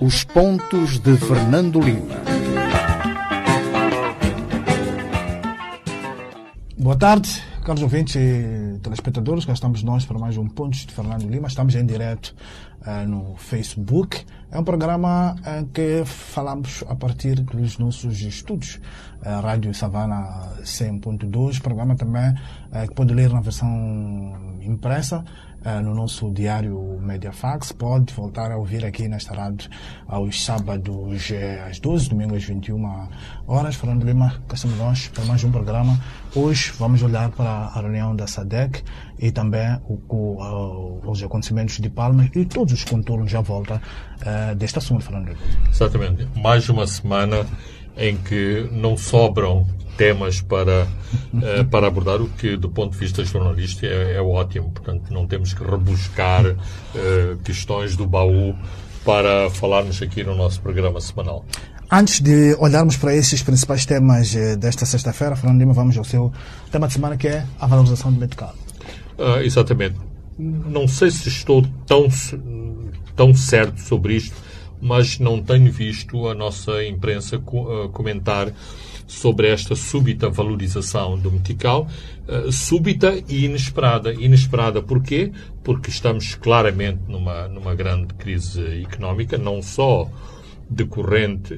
Os pontos de Fernando Lima. Boa tarde, caros ouvintes e telespectadores. Cá estamos nós para mais um Pontos de Fernando Lima. Estamos em direto no Facebook. É um programa em uh, que falamos a partir dos nossos estudos. Uh, Rádio Savana 100.2. Programa também que pode ler na versão impressa no nosso diário Mediafax. Pode voltar a ouvir aqui nesta rádio aos sábados às 12, domingos às 21 horas. Fernando Lima, cá estamos nós para mais um programa. Hoje vamos olhar para a reunião da SADEC e também o, o, os acontecimentos de Palma e todos os contornos à volta uh, deste assunto, Fernando Lima. Exatamente. Mais uma semana em que não sobram temas para, uh, para abordar, o que, do ponto de vista jornalístico, é, é ótimo. Portanto, não temos que rebuscar uh, questões do baú para falarmos aqui no nosso programa semanal. Antes de olharmos para esses principais temas uh, desta sexta-feira, Fernando Lima, vamos ao seu tema de semana, que é a valorização do mercado. Uh, exatamente. Não sei se estou tão, tão certo sobre isto, mas não tenho visto a nossa imprensa co comentar sobre esta súbita valorização do metical, uh, súbita e inesperada. Inesperada porquê? Porque estamos claramente numa, numa grande crise económica, não só decorrente,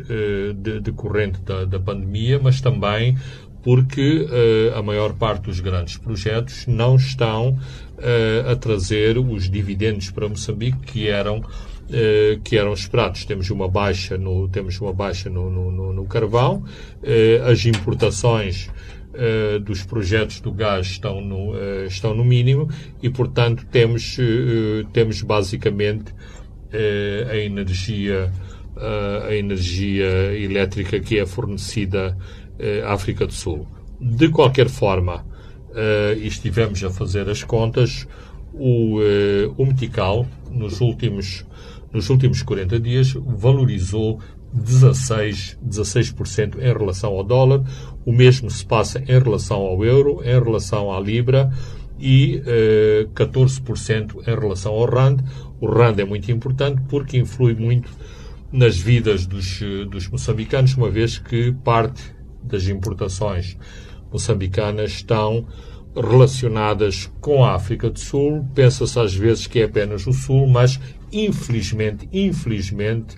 de, decorrente da, da pandemia, mas também porque uh, a maior parte dos grandes projetos não estão uh, a trazer os dividendos para Moçambique que eram eh, que eram esperados. Temos uma baixa no, temos uma baixa no, no, no carvão, as importações dos projetos do gás estão no, estão no mínimo e, portanto, temos, temos basicamente a energia a energia elétrica que é fornecida à África do Sul. De qualquer forma, e estivemos a fazer as contas, o, o Metical, nos últimos nos últimos 40 dias valorizou 16, 16% em relação ao dólar. O mesmo se passa em relação ao euro, em relação à libra e eh, 14% em relação ao rand. O rand é muito importante porque influi muito nas vidas dos, dos moçambicanos, uma vez que parte das importações moçambicanas estão relacionadas com a África do Sul. Pensa-se às vezes que é apenas o Sul, mas infelizmente, infelizmente,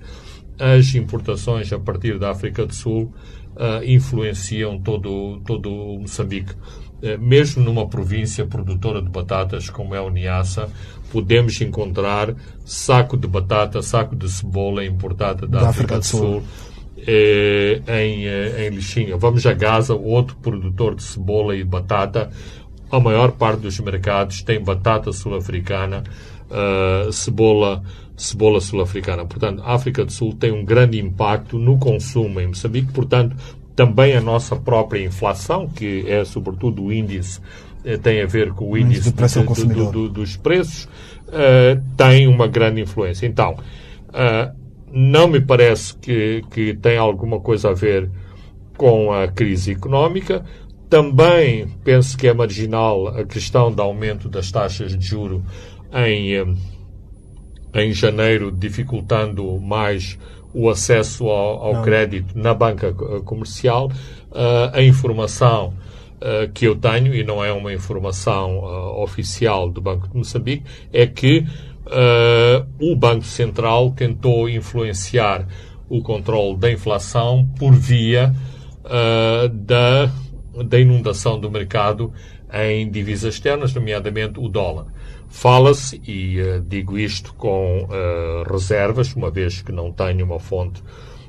as importações a partir da África do Sul uh, influenciam todo, todo o Moçambique. Uh, mesmo numa província produtora de batatas como é o Niassa, podemos encontrar saco de batata, saco de cebola importada da, da África, África, do Sul. Sul eh, em, eh, em Lixinga. Vamos a Gaza, outro produtor de cebola e batata. A maior parte dos mercados tem batata sul-africana uh, cebola, cebola sul-africana. Portanto, a África do Sul tem um grande impacto no consumo em Moçambique, portanto, também a nossa própria inflação, que é sobretudo o índice, eh, tem a ver com o índice do, do, do, dos preços, uh, tem uma grande influência. Então, uh, não me parece que, que tem alguma coisa a ver com a crise económica. Também penso que é marginal a questão do aumento das taxas de juro em, em janeiro, dificultando mais o acesso ao, ao crédito na banca comercial. Uh, a informação uh, que eu tenho, e não é uma informação uh, oficial do Banco de Moçambique, é que o Banco Central tentou influenciar o controle da inflação por via da, da inundação do mercado em divisas externas, nomeadamente o dólar. Fala-se, e uh, digo isto com uh, reservas, uma vez que não tenho uma fonte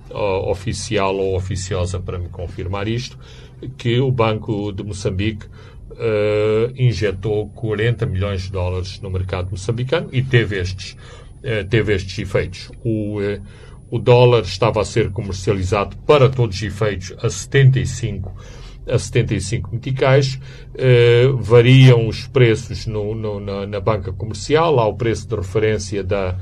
uh, oficial ou oficiosa para me confirmar isto, que o Banco de Moçambique injetou 40 milhões de dólares no mercado moçambicano e teve estes, teve estes efeitos. O, o dólar estava a ser comercializado para todos os efeitos a 75 a 75 meticais. Uh, variam os preços no, no, na, na, banca comercial, há o preço de referência da,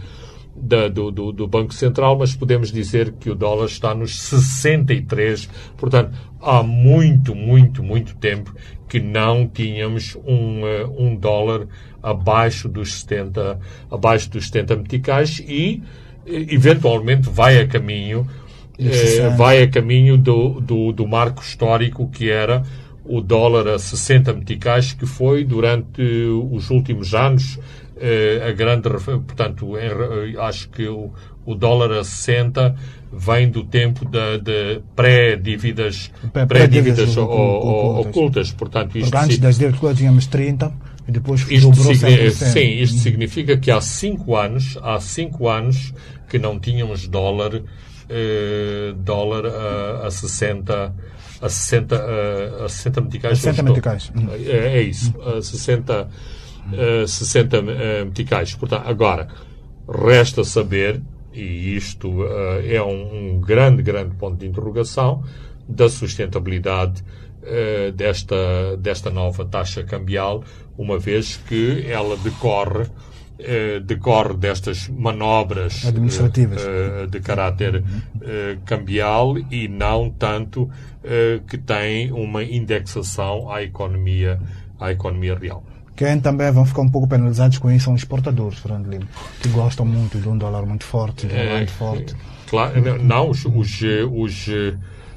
da, do, do, do, Banco Central, mas podemos dizer que o dólar está nos 63. Portanto, há muito, muito, muito tempo que não tínhamos um, uh, um dólar abaixo dos 70, abaixo dos 70 meticais e eventualmente vai a caminho eh, vai a caminho do, do, do marco histórico que era o dólar a 60 meticais, que foi durante os últimos anos eh, a grande. Portanto, acho que o, o dólar a 60 vem do tempo de pré-dívidas pré dívidas ocultas. Portanto, isto Porque antes das dívidas tínhamos 30 e depois isto significa, Sim, isto significa que há 5 anos, há 5 anos que não tínhamos dólar, eh, dólar a, a 60 a 60, a, a 60 meticais. 60 meticais. É, é, isso, a 60, a 60 meticais. Portanto, agora, resta saber e isto uh, é um, um, grande, grande ponto de interrogação da sustentabilidade desta, desta nova taxa cambial, uma vez que ela decorre decorre destas manobras administrativas de caráter cambial e não tanto que tem uma indexação à economia à economia real. Quem também vão ficar um pouco penalizados com isso são os exportadores, Fernando Lima, que gostam muito de um dólar muito forte, de um é, muito forte. Claro, não, os, os, os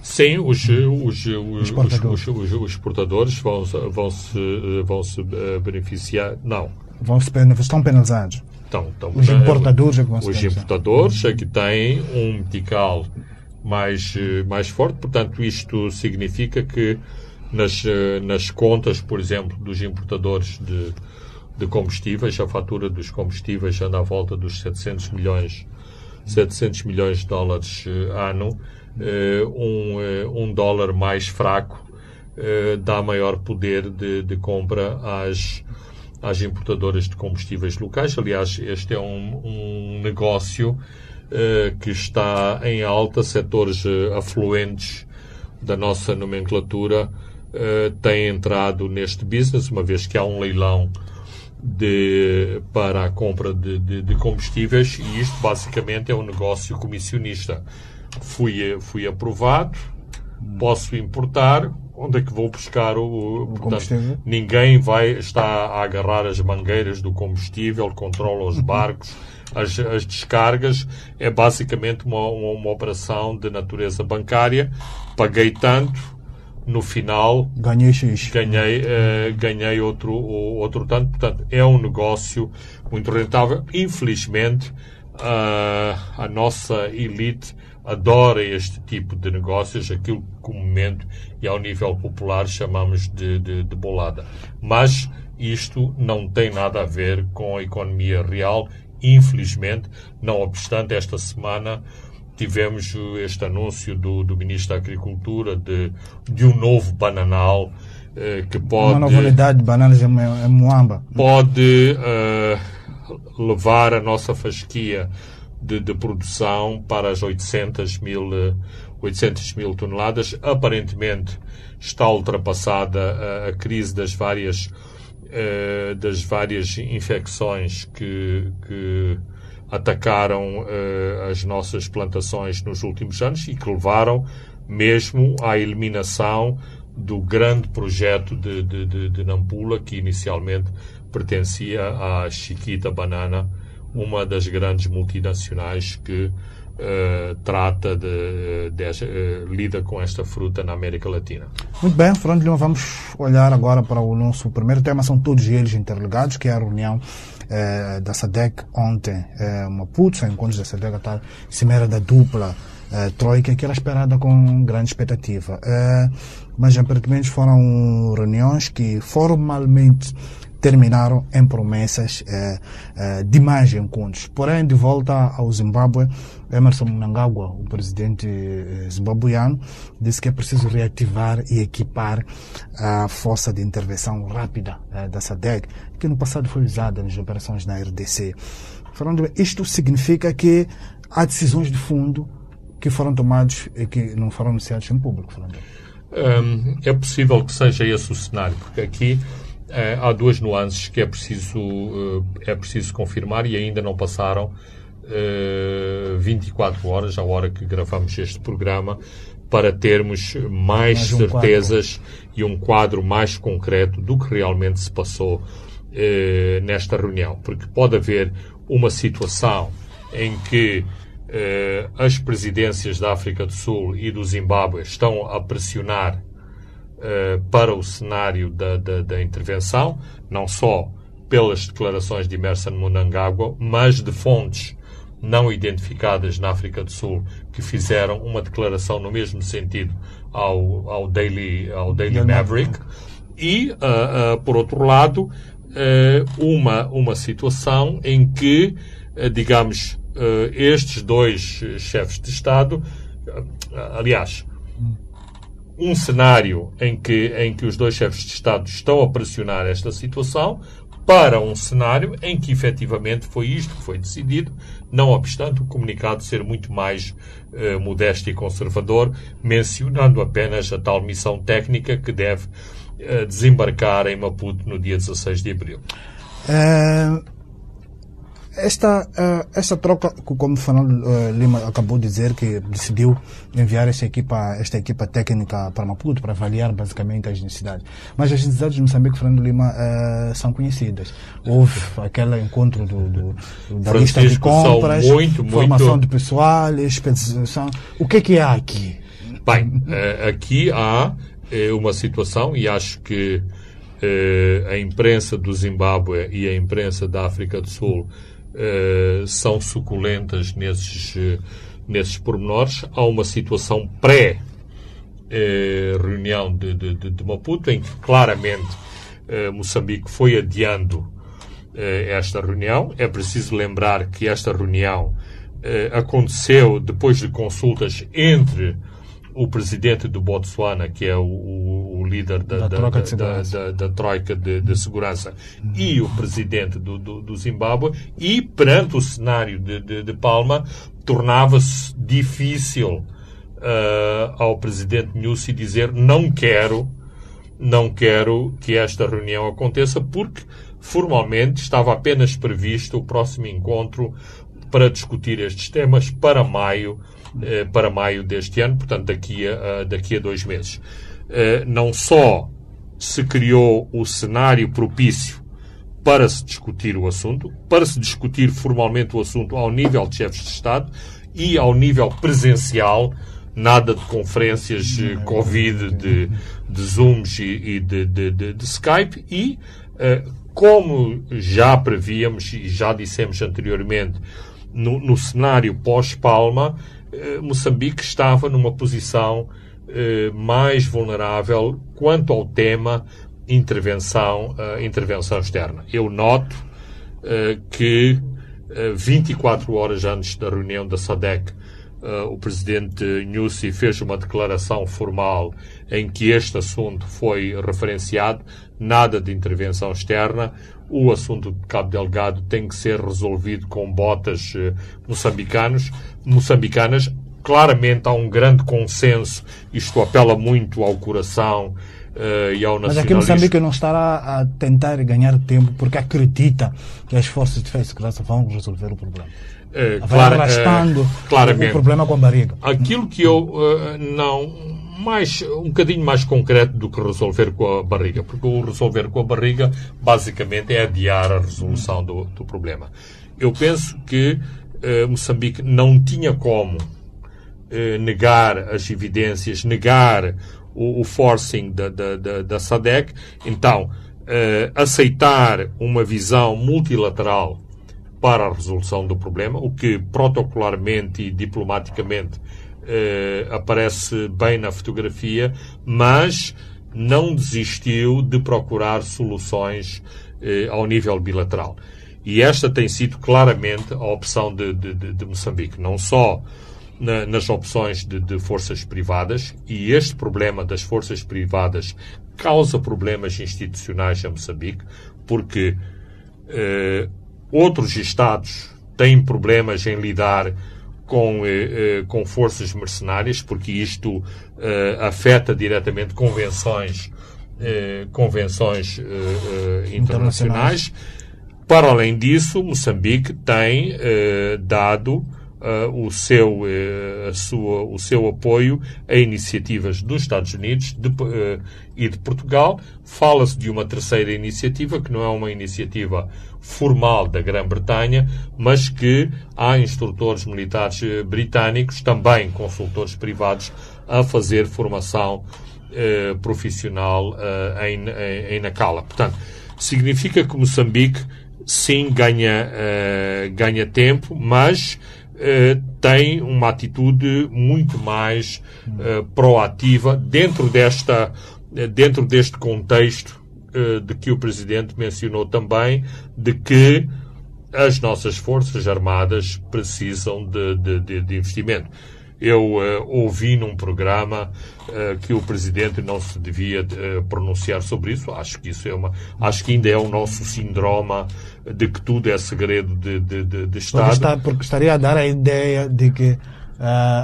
Sim, os, os, os, exportadores. os, os exportadores vão, vão, se, vão se eh, beneficiar. Não. Vão se, estão penalizados. Estão, estão, os importadores é que vão se Os importadores é que têm um metical mais, eh, mais forte, portanto, isto significa que nas, eh, nas contas, por exemplo, dos importadores de, de combustíveis, a fatura dos combustíveis anda à volta dos 700 milhões, 700 milhões de dólares uh, ano. Uh, um, um dólar mais fraco dá maior poder de, de compra às, às importadoras de combustíveis locais. Aliás, este é um, um negócio que está em alta, setores afluentes da nossa nomenclatura uh, tem entrado neste business, uma vez que há um leilão de, para a compra de, de, de, combustíveis e isto basicamente é um negócio comissionista. Fui, fui aprovado, posso importar, onde é que vou buscar o, o portanto, ninguém vai estar a agarrar as mangueiras do combustível, controla os barcos, as, as descargas, é basicamente uma, uma, uma operação de natureza bancária, paguei tanto, no final ganhei X. Ganhei, uh, ganhei outro, outro tanto. Portanto, é um negócio muito rentável. Infelizmente, uh, a nossa elite adora este tipo de negócios, aquilo que comumente e ao nível popular chamamos de, de, de bolada. Mas isto não tem nada a ver com a economia real, infelizmente, não obstante esta semana tivemos este anúncio do, do Ministro da Agricultura de, de um novo bananal eh, que pode... Uma nova unidade de bananas em, Moamba. Pode eh, levar a nossa fasquia de, de, produção para as 800 mil, 800 mil toneladas. Aparentemente está ultrapassada a, a crise das várias, eh, das várias infecções que, que atacaram uh, as nossas plantações nos últimos anos e que levaram mesmo à eliminação do grande projeto de, de, de, de Nampula, que inicialmente pertencia à Chiquita Banana, uma das grandes multinacionais que uh, trata de, de uh, lida com esta fruta na América Latina. Muito bem, Fernando Lima, vamos olhar agora para o nosso primeiro tema, são todos eles interligados, que é a reunião eh, da SADEC ontem, eh, Maputo, encontros da SADEC, a tal cimeira da dupla eh, Troika, que era esperada com grande expectativa. Eh, mas aparentemente foram reuniões que formalmente terminaram em promessas eh, eh, de mais encontros. Porém, de volta ao Zimbábue, Emerson Mnangagwa, o presidente eh, zimbabuiano, disse que é preciso reativar e equipar a força de intervenção rápida eh, da SADEC, que no passado foi usada nas operações na RDC. Falando, isto significa que há decisões de fundo que foram tomadas e que não foram anunciadas em público. Falando. Um, é possível que seja esse o cenário, porque aqui é, há duas nuances que é preciso, eh, é preciso confirmar e ainda não passaram 24 eh, horas, a hora que gravamos este programa, para termos mais, mais certezas um e um quadro mais concreto do que realmente se passou eh, nesta reunião. Porque pode haver uma situação em que eh, as presidências da África do Sul e do Zimbábue estão a pressionar para o cenário da, da, da, intervenção, não só pelas declarações de Emerson Mnangagwa, mas de fontes não identificadas na África do Sul que fizeram uma declaração no mesmo sentido ao, ao Daily, ao Daily Maverick. E, uh, uh, por outro lado, uh, uma, uma situação em que, digamos, estes dois chefes de Estado, aliás, um cenário em que, em que os dois chefes de Estado estão a pressionar esta situação, para um cenário em que efetivamente foi isto que foi decidido, não obstante o comunicado ser muito mais eh, modesto e conservador, mencionando apenas a tal missão técnica que deve eh, desembarcar em Maputo no dia 16 de abril. É, esta, uh, esta troca, como o Fernando uh, Lima acabou de dizer, que decidiu enviar esta equipa, esta equipa técnica para Maputo para avaliar basicamente as necessidades. Mas as necessidades de Moçambique, Fernando Lima, uh, são conhecidas. Houve aquele encontro do, do, da Francisco, lista de compras, muito, formação muito... de pessoal, especialização. O que é que há aqui? Bem, aqui há uma situação e acho que a imprensa do Zimbábue e a imprensa da África do Sul uh, são suculentas nesses, nesses pormenores. Há uma situação pré uh, reunião de, de, de, Maputo, em que claramente Moçambique foi adiando esta reunião. É preciso lembrar que esta reunião aconteceu depois de consultas entre o presidente do Botsuana, que é o, o líder da, da, troca de da, da, da, troika de, de segurança, e o presidente do, do, do Zimbábue, e perante o cenário de, de, de Palma, tornava-se difícil uh, ao presidente Nussi dizer não quero, não quero que esta reunião aconteça, porque formalmente estava apenas previsto o próximo encontro para discutir estes temas para maio eh, para maio deste ano, portanto, daqui a, daqui a dois meses. Eh, não só se criou o cenário propício para se discutir o assunto, para se discutir formalmente o assunto ao nível de chefes de Estado e ao nível presencial, nada de conferências eh, Covid, de, de Zooms e, de, de, de, Skype, e como já prevíamos e já dissemos anteriormente, no, no cenário pós-Palma, eh, Moçambique estava numa posição eh, mais vulnerável quanto ao tema intervenção, uh, intervenção externa. Eu noto uh, que uh, 24 horas antes da reunião da SADEC, o presidente Nussi fez uma declaração formal em que este assunto foi referenciado, nada de intervenção externa. O assunto de Cabo Delgado tem que ser resolvido com botas moçambicanos moçambicanas, claramente há um grande consenso, isto apela muito ao coração uh, e ao nacionalismo. Mas aqui Moçambique não estará a tentar ganhar tempo porque acredita que as forças de defesa e segurança vão resolver o problema. Uh, Vai clara, arrastando uh, claramente. o problema com a barriga. Aquilo que eu uh, não mais um bocadinho mais concreto do que resolver com a barriga, porque o resolver com a barriga basicamente é adiar a resolução do, do problema. Eu penso que eh, Moçambique não tinha como eh, negar as evidências, negar o, o forcing da, da, da, da SADEC, então eh, aceitar uma visão multilateral para a resolução do problema, o que protocolarmente e diplomaticamente eh, aparece bem na fotografia, mas não desistiu de procurar soluções eh, ao nível bilateral. E esta tem sido claramente a opção de, de, de Moçambique, não só na, nas opções de, de, forças privadas, e este problema das forças privadas causa problemas institucionais a Moçambique, porque eh, outros Estados têm problemas em lidar com, eh, eh com forças mercenárias, porque isto eh, afeta diretamente convenções, eh, convenções eh, internacionais. para além disso, Moçambique tem dado o, seu, uh, a sua, o seu apoio a iniciativas dos Estados Unidos de, uh, e de Portugal. Fala-se de uma terceira iniciativa, que não é uma iniciativa formal da Grã-Bretanha, mas que há instrutores militares britânicos, também consultores privados, a fazer formação profissional em, em, em Nacala. Portanto, significa que Moçambique sim ganha, ganha tempo, mas eh, tem uma atitude muito mais uh, proativa dentro desta eh, dentro deste contexto de que o presidente mencionou também de que as nossas forças armadas precisam de, de, de investimento. Eu uh, ouvi num programa uh, que o presidente não se devia uh, pronunciar sobre isso. Acho que isso é uma, acho que ainda é o nosso síndrome de que tudo é segredo de, de, de, de Estado. Porque, está, porque estaria a dar a ideia de que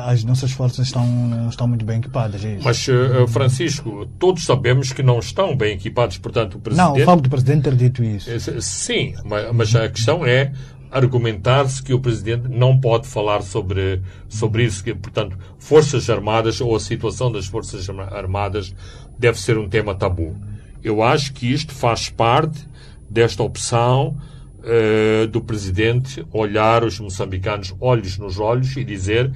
as nossas forças estão, não estão muito bem equipadas. É mas, Francisco, todos sabemos que não estão bem equipados, portanto, o Presidente... Não, o facto do Presidente ter dito isso. Sim, mas a questão é argumentar-se que o Presidente não pode falar sobre, sobre isso, que, portanto, Forças Armadas ou a situação das Forças Armadas deve ser um tema tabu. Eu acho que isto faz parte desta opção uh, do Presidente olhar os moçambicanos olhos nos olhos e dizer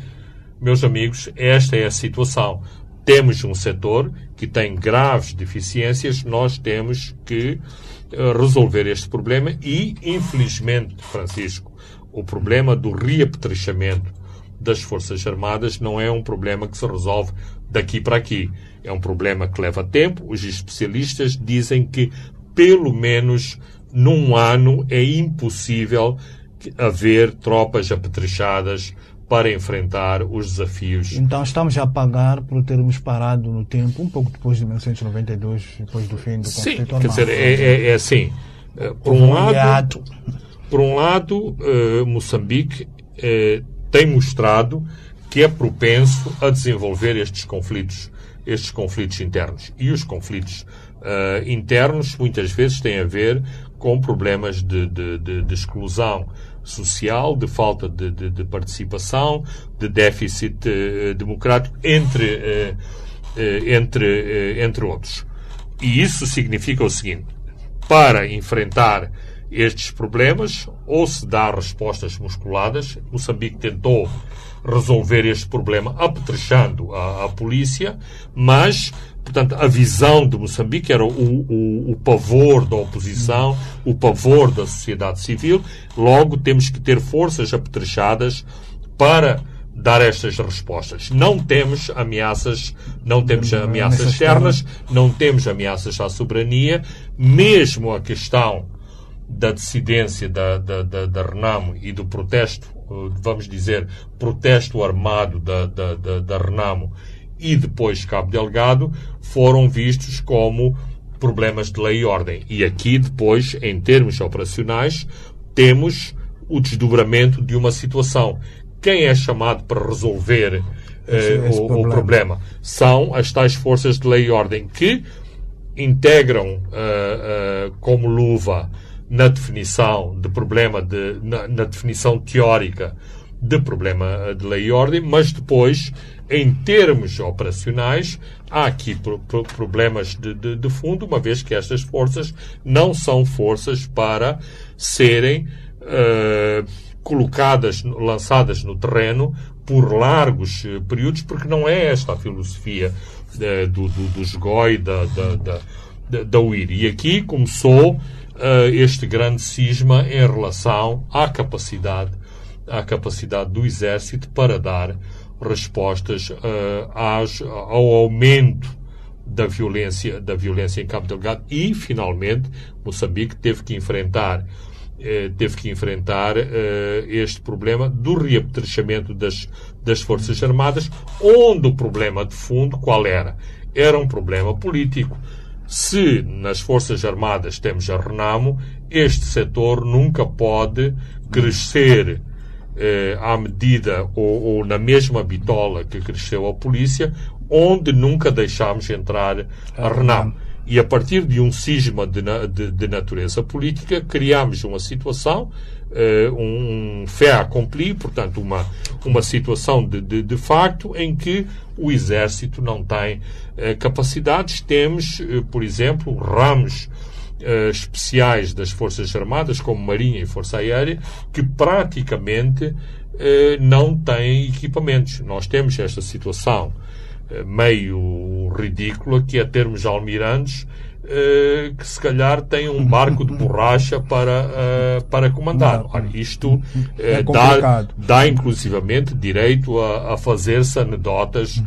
meus amigos, esta é a situação. Temos um setor que tem graves deficiências, nós temos que resolver este problema e, infelizmente, Francisco, o problema do reapetrechamento das Forças Armadas não é um problema que se resolve daqui para aqui. É um problema que leva tempo. Os especialistas dizem que, pelo menos num ano, é impossível haver tropas apetrechadas para enfrentar os desafios. Então estamos a pagar por termos parado no tempo, um pouco depois de 1992, depois do fim do Sim, conflito quer dizer, é, é, é assim. Eh, por um lado, por um lado uh, Moçambique uh, tem mostrado que é propenso a desenvolver estes conflitos, estes conflitos internos. E os conflitos uh, internos muitas vezes têm a ver com problemas de, de, de, de exclusão social, de falta de, de, de participação, de déficit uh, democrático, entre, uh, uh, entre, entre outros. E isso significa o seguinte: para enfrentar estes problemas, ou se dá respostas musculadas, Moçambique tentou resolver este problema apetrechando a, a polícia, mas Portanto, a visão de Moçambique era o, o, o, pavor da oposição, o pavor da sociedade civil. Logo, temos que ter forças apetrechadas para dar estas respostas. Não temos ameaças, não temos ameaças externas, não temos ameaças à soberania, mesmo a questão da dissidência da, da, da, da Renamo e do protesto, vamos dizer, protesto armado da, da, da, da Renamo e depois Cabo Delgado foram vistos como problemas de lei e ordem. E aqui, depois, em termos operacionais, temos o desdobramento de uma situação. Quem é chamado para resolver esse o, problema. o, problema? São as tais forças de lei e ordem que integram uh, uh, como luva na definição de problema, de, na, na definição teórica de problema de lei e ordem, mas depois em termos operacionais, há aqui pro, pro, problemas de, de, de, fundo, uma vez que estas forças não são forças para serem uh, colocadas, lançadas no terreno por largos uh, períodos, porque não é esta a filosofia uh, do, do, dos GOI, da, da, da, da UIR. E aqui começou este grande cisma em relação à capacidade, à capacidade do exército para dar respostas uh, às, ao aumento da violência, da violência em Cabo Delgado e, finalmente, Moçambique teve que enfrentar eh, teve que enfrentar eh, este problema do reapetrechamento das, das Forças Armadas, onde o problema de fundo qual era? Era um problema político. Se nas Forças Armadas temos a Renamo, este setor nunca pode crescer eh, à medida ou, ou, na mesma bitola que cresceu a polícia, onde nunca deixámos entrar a Renam. E a partir de um cisma de, de, de natureza política, criámos uma situação, uh, um fé accompli, portanto, uma, uma situação de, de, de facto em que o Exército não tem uh, capacidades. Temos, uh, por exemplo, ramos especiais das Forças Armadas, como Marinha e Força Aérea, que praticamente não têm equipamentos. Nós temos esta situação meio ridícula, que é termos almirantes uh, que se calhar têm um barco de borracha para, uh, para comandar. Ora, isto é dá, dá inclusivamente direito a, a fazer-se anedotas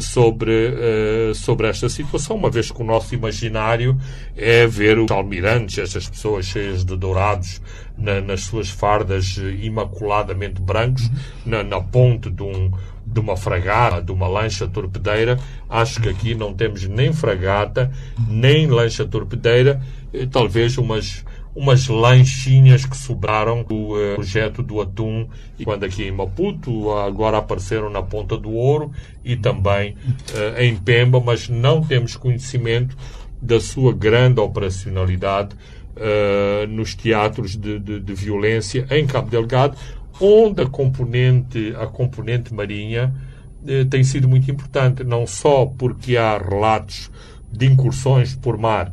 sobre, sobre esta situação, uma vez que o nosso imaginário é ver os almirantes, estas pessoas cheias de dourados na, nas suas fardas imaculadamente brancos, na, na ponte de um de uma fragata, de uma lancha torpedeira. Acho que aqui não temos nem fragata, nem lancha torpedeira, eh, talvez umas umas lanchinhas que sobraram do uh, projeto do atum, e quando aqui em Maputo, agora apareceram na Ponta do Ouro e também uh, em Pemba, mas não temos conhecimento da sua grande operacionalidade uh, nos teatros de, de, de, violência em Cabo Delgado, onde a componente, a componente marinha eh, tem sido muito importante, não só porque há relatos de incursões por mar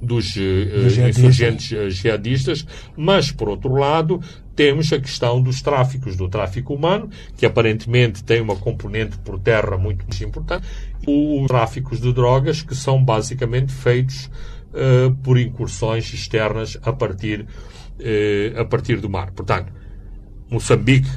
dos, eh, insurgentes eh, jihadistas, mas, por outro lado, temos a questão dos tráficos, do tráfico humano, que aparentemente tem uma componente por terra muito mais importante, e os tráficos de drogas, que são basicamente feitos uh, por incursões externas a partir, uh, a partir do mar. Portanto, Moçambique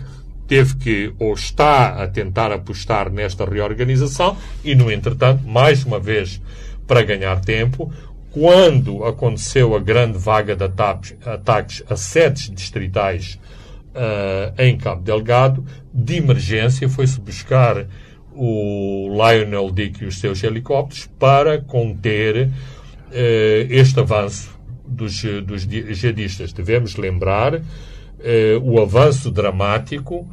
teve que, ou está a tentar apostar nesta reorganização, e, no entretanto, mais uma vez, para ganhar tempo, quando aconteceu a grande vaga de ataques a sedes distritais uh, em Cabo Delgado, de emergência foi-se buscar o Lionel Dick e os seus helicópteros para conter uh, este avanço dos, dos jihadistas. Devemos lembrar eh, o avanço dramático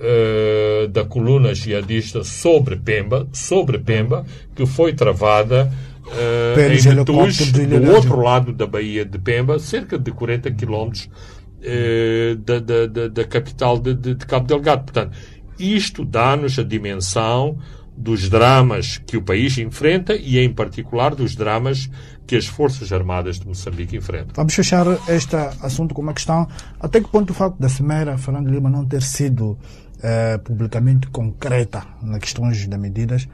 eh, da coluna jihadista sobre Pemba, sobre Pemba, que foi travada eh, em Metus, do outro lado da Baía de Pemba, cerca de 40 quilómetros eh, da, da, da, da, capital de, de, de Cabo Delgado. Portanto, isto dá-nos a dimensão dos dramas que o país enfrenta e, em particular, dos dramas que as Forças Armadas de Moçambique enfrentam. Vamos fechar este assunto com uma questão. Até que ponto o facto da Semera Fernando Lima não ter sido eh, publicamente concreta nas questões das medidas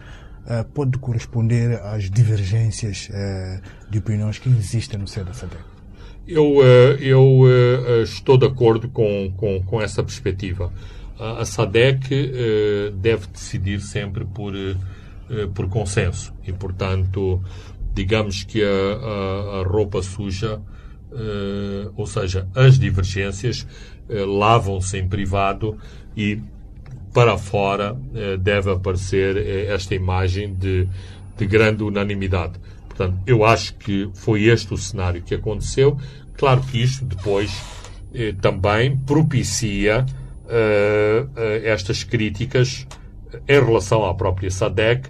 eh, pode corresponder às divergências eh, de opiniões que existem no seio da SADEC? Eu, eu estou de acordo com, com, com essa perspectiva a SADEC eh, deve decidir sempre por, eh, por consenso e, portanto, digamos que a, a, a roupa suja, eh, ou seja, as divergências, lavam-se em privado e para fora deve aparecer esta imagem de, de grande unanimidade. Portanto, eu acho que foi este o cenário que aconteceu. Claro que isto depois também propicia estas críticas em relação à própria SADEC,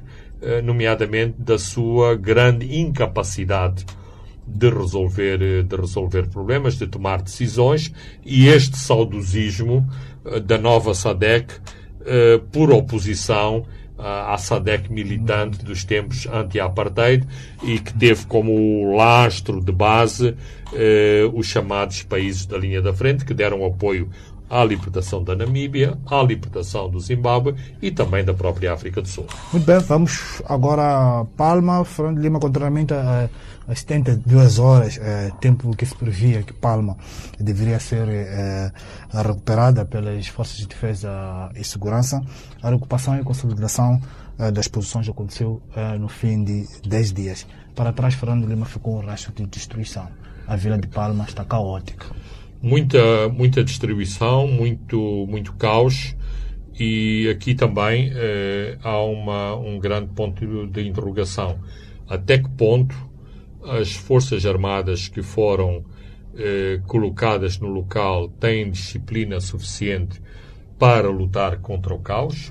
nomeadamente da sua grande incapacidade de resolver, de resolver problemas, de tomar decisões, e este saudosismo da nova SADEC por oposição à SADEC militante dos tempos anti-apartheid e que teve como lastro de base os chamados países da linha da frente, que deram apoio à libertação da Namíbia, à libertação do Zimbábue e também da própria África do Sul. Muito bem, vamos agora a Palma. Fernando Lima, contrariamente a, a 72 horas, é, tempo que se previa que Palma deveria ser é, recuperada pelas Forças de Defesa e Segurança, a recuperação e consolidação é, das posições aconteceu no fim de 10 dias. Para trás, Fernando Lima ficou um rastro de destruição. A Vila de Palma está caótica muita, muita distribuição, muito, muito caos e aqui também eh, há uma, um grande ponto de interrogação. Até que ponto as Forças Armadas que foram eh, colocadas no local têm disciplina suficiente para lutar contra o caos,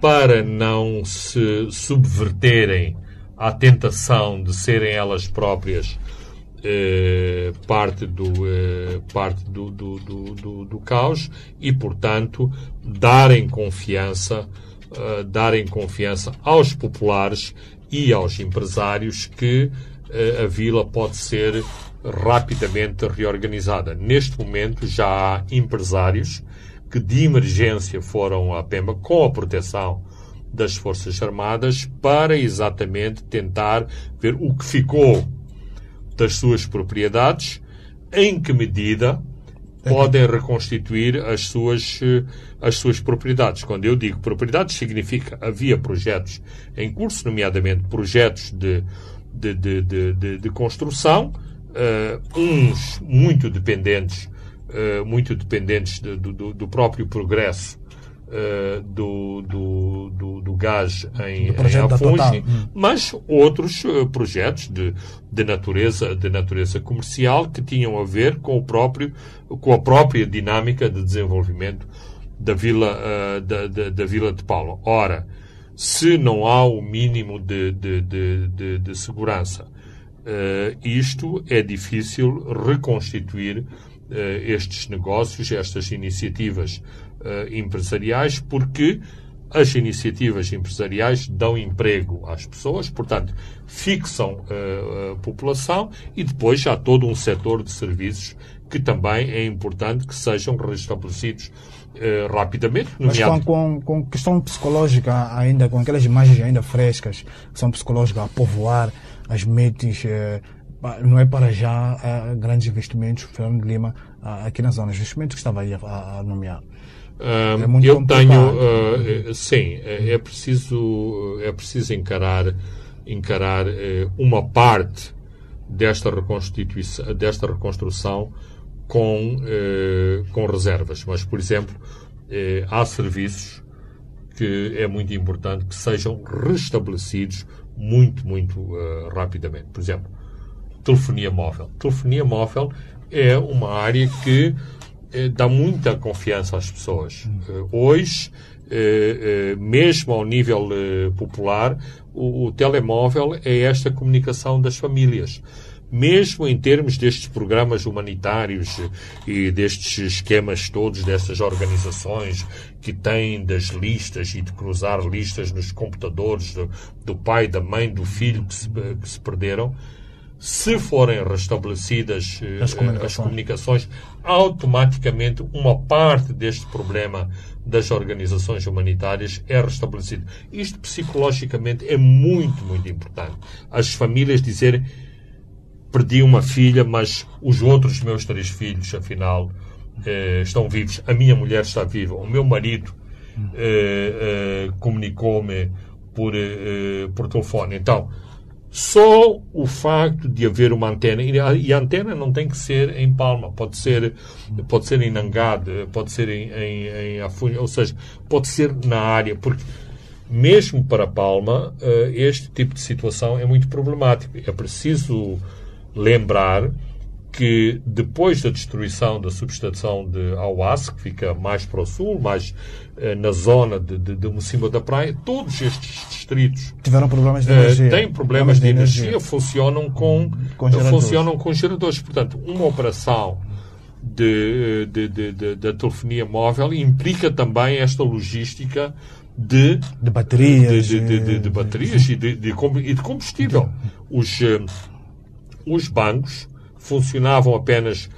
para não se subverterem à tentação de serem elas próprias parte, do, eh, parte do, do, do, do, caos e, portanto, darem confiança, eh, darem confiança aos populares e aos empresários que eh, a vila pode ser rapidamente reorganizada. Neste momento já há empresários que de emergência foram à Pemba com a proteção das Forças Armadas para exatamente tentar ver o que ficou das suas propriedades, em que medida podem reconstituir as suas, as suas propriedades. Quando eu digo propriedades, significa havia projetos em curso, nomeadamente projetos de, de, de, de, de construção, uh, uns muito dependentes uh, muito dependentes de, do, do, próprio progresso uh, do, do, do, do, gás em, em Afungi, hum. mas outros uh, projetos de, de, natureza, de natureza comercial que tinham a ver com, o próprio, com a própria dinâmica de desenvolvimento da Vila, da, da, da, Vila de Paulo. Ora, se não há o mínimo de, de, de, de segurança, isto é difícil reconstituir uh, estes negócios, estas iniciativas uh, empresariais, porque as iniciativas empresariais dão emprego às pessoas, portanto, fixam uh, a população e depois há todo um setor de serviços que também é importante que sejam restabelecidos uh, rapidamente. Mas com, com, com, questão psicológica ainda, com aquelas imagens ainda frescas, que são psicológicas, a povoar as mentes, não é para já grandes investimentos, Fernando Lima, aqui na zona, os investimentos que estava aí a, a nomear. É muito eu tenho, uh, sim, é, é, preciso, é preciso encarar, encarar uma parte desta reconstituição, desta reconstrução com, com reservas. Mas, por exemplo, há serviços que é muito importante que sejam restabelecidos muito, muito rapidamente. Por exemplo, telefonia móvel. Telefonia móvel é uma área que eh, dá muita confiança às pessoas. Eh, hoje, eh, mesmo ao nível popular, o, o telemóvel é esta comunicação das famílias mesmo em termos destes programas humanitários e destes esquemas todos, destas organizações que têm das listas e de cruzar listas nos computadores do, do pai, da mãe, do filho que se, que se perderam, se forem restabelecidas eh, as comunicações. as comunicações, automaticamente uma parte deste problema das organizações humanitárias é restabelecido. Isto psicologicamente é muito, muito importante. As famílias dizerem perdi uma filha, mas os outros meus três filhos, afinal, eh, estão vivos. A minha mulher está viva. O meu marido eh, eh, comunicou-me por, eh, por telefone. Então, só o facto de haver uma antena, e a antena não tem que ser em Palma, pode ser, pode ser em Nangade, pode ser em, em, em Afunha, ou seja, pode ser na área, porque mesmo para Palma, eh, este tipo de situação é muito problemático. É preciso lembrar que depois da destruição da subestação de Auas, que fica mais para o sul, mais eh, na zona de, de, de Mocimba da Praia, todos estes distritos tiveram problemas de eh, energia. Uh, têm problemas, de, de energia, energia, funcionam com, com funcionam com geradores. Portanto, uma operação de, de, de, de, de, telefonia móvel implica também esta logística de, de baterias, de, de, de, de baterias e de, de, de combustível. Os, os bancos funcionavam apenas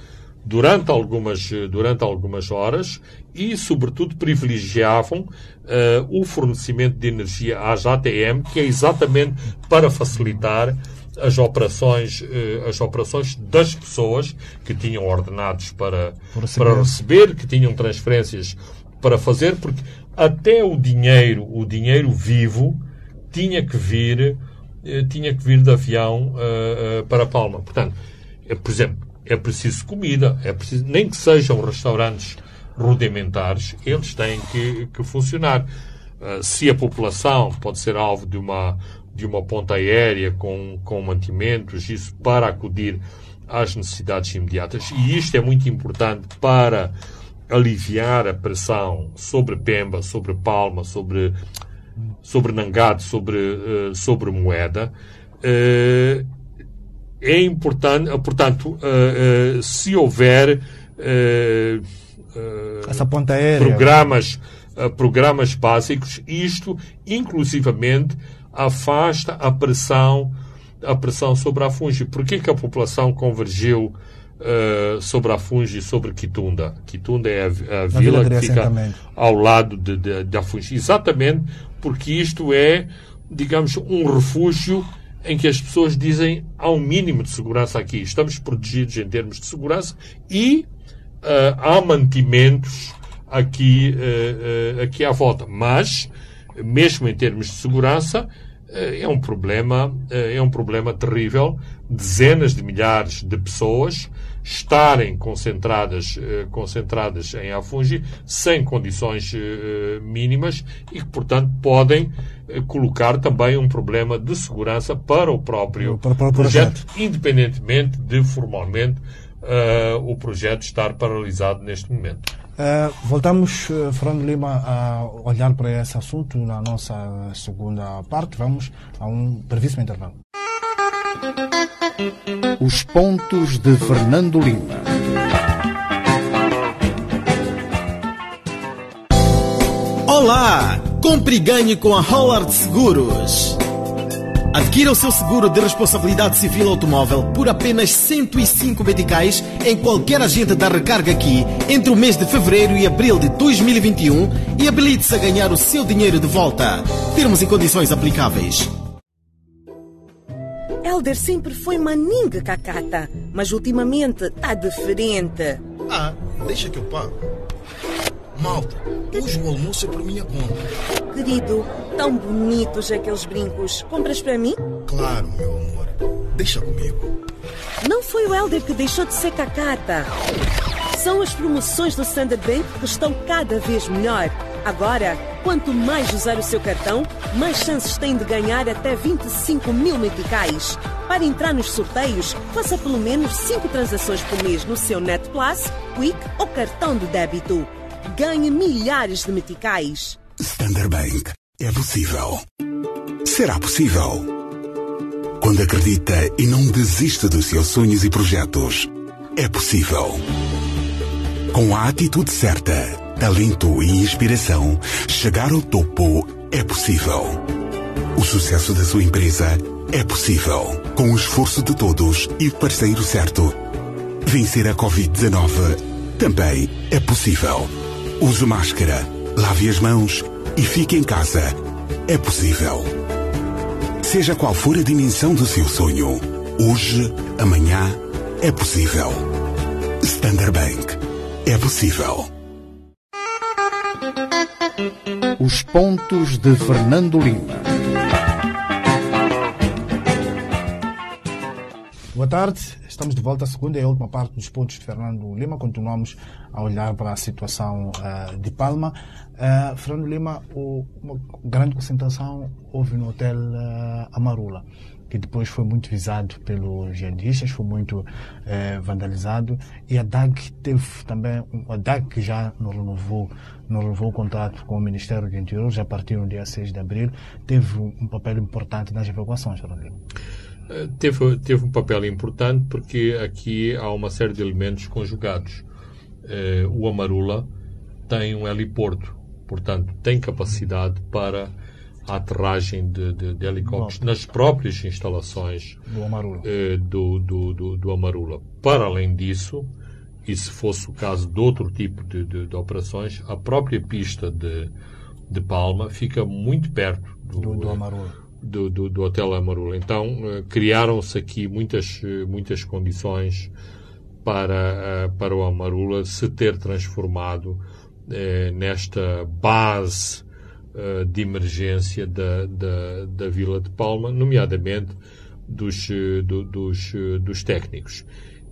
durante algumas, durante algumas horas e, sobretudo, privilegiavam uh, o fornecimento de energia às ATM, que é exatamente para facilitar as operações, uh, as operações das pessoas que tinham ordenados para, receber. para receber, que tinham transferências para fazer, porque até o dinheiro, o dinheiro vivo, tinha que vir, uh, tinha que vir de avião para Palma. Portanto, é, por exemplo, é preciso comida, é preciso, nem que sejam restaurantes rudimentares, eles têm que, que funcionar. Uh, se a população pode ser alvo de uma, de uma ponta aérea com, com mantimentos, isso para acudir às necessidades imediatas. E isto é muito importante para aliviar a pressão sobre Pemba, sobre Palma, sobre sobre Nangade, sobre, uh, sobre moeda, uh, é importante, portanto, uh, se houver essa ponta aérea programas, programas básicos, isto inclusivamente afasta a pressão a pressão sobre a Fungi. Por que, que a população convergiu uh, sobre a Fungi e sobre Quitunda? Quitunda é a, a vila, vila que fica ao lado de, de, da Fungi. Exatamente porque isto é, digamos, um refúgio em que as pessoas dizem há um mínimo de segurança aqui. Estamos protegidos em termos de segurança e uh, há mantimentos aqui, uh, aqui à volta. Mas, mesmo em termos de segurança, é um problema, é um problema terrível. Dezenas de milhares de pessoas estarem concentradas, concentradas em Afungi sem condições mínimas e que, portanto, podem colocar também um problema de segurança para o próprio, para, projeto, projeto, independentemente de formalmente uh, o projeto estar paralisado neste momento. Uh, voltamos, uh, Fernando Lima, a olhar para esse assunto na nossa segunda parte. Vamos a um brevíssimo intervalo. Os pontos de Fernando Lima. Olá! Compre e ganhe com a Howard Seguros. Adquira o seu seguro de responsabilidade civil automóvel por apenas 105 meticais em qualquer agente da recarga aqui entre o mês de fevereiro e abril de 2021 e habilite-se a ganhar o seu dinheiro de volta. Termos e condições aplicáveis. Elder sempre foi maninga cacata, mas ultimamente tá diferente. Ah, deixa que eu pago. Malta, hoje o almoço é por minha conta. Querido, tão bonitos aqueles brincos. Compras para mim? Claro, meu amor. Deixa comigo. Não foi o Helder que deixou de ser cacata. São as promoções do Standard Bank que estão cada vez melhor. Agora, quanto mais usar o seu cartão, mais chances tem de ganhar até 25 mil meticais. Para entrar nos sorteios, faça pelo menos 5 transações por mês no seu Net Plus, Quick ou cartão de débito ganhe milhares de meticais. Standard Bank. É possível. Será possível. Quando acredita e não desiste dos seus sonhos e projetos, é possível. Com a atitude certa, talento e inspiração, chegar ao topo é possível. O sucesso da sua empresa é possível. Com o esforço de todos e o parceiro certo. Vencer a Covid-19 também é possível. Use máscara, lave as mãos e fique em casa. É possível. Seja qual for a dimensão do seu sonho, hoje, amanhã, é possível. Standard Bank. É possível. Os pontos de Fernando Lima. Boa tarde. Estamos de volta à segunda e última parte dos pontos de Fernando Lima. Continuamos a olhar para a situação uh, de Palma. Uh, Fernando Lima, o, uma grande concentração houve no hotel uh, Amarula, que depois foi muito visado pelos jihadistas, foi muito vandalizado. E a DAG teve também, a DAG que já não renovou, não renovou o contrato com o Ministério do Interior, já partiu no dia 6 de abril, teve um papel importante nas evacuações, Fernando Lima. Teve, teve um papel importante porque aqui há uma série de elementos conjugados. Uh, o Amarula tem um heliporto, portanto, tem capacidade para a aterragem de, de, de helicópteros Bom. nas próprias instalações do Amarula. Uh, do, do, do, do, Amarula. Para além disso, e se fosse o caso de outro tipo de, de, de operações, a própria pista de, de Palma fica muito perto do, do, do Amarula do, do, do Hotel Amarula. Então, uh, criaram-se aqui muitas, uh, muitas condições para, para o Amarula se ter transformado nesta base de emergência da, da, da Vila de Palma, nomeadamente dos, do, dos, dos técnicos.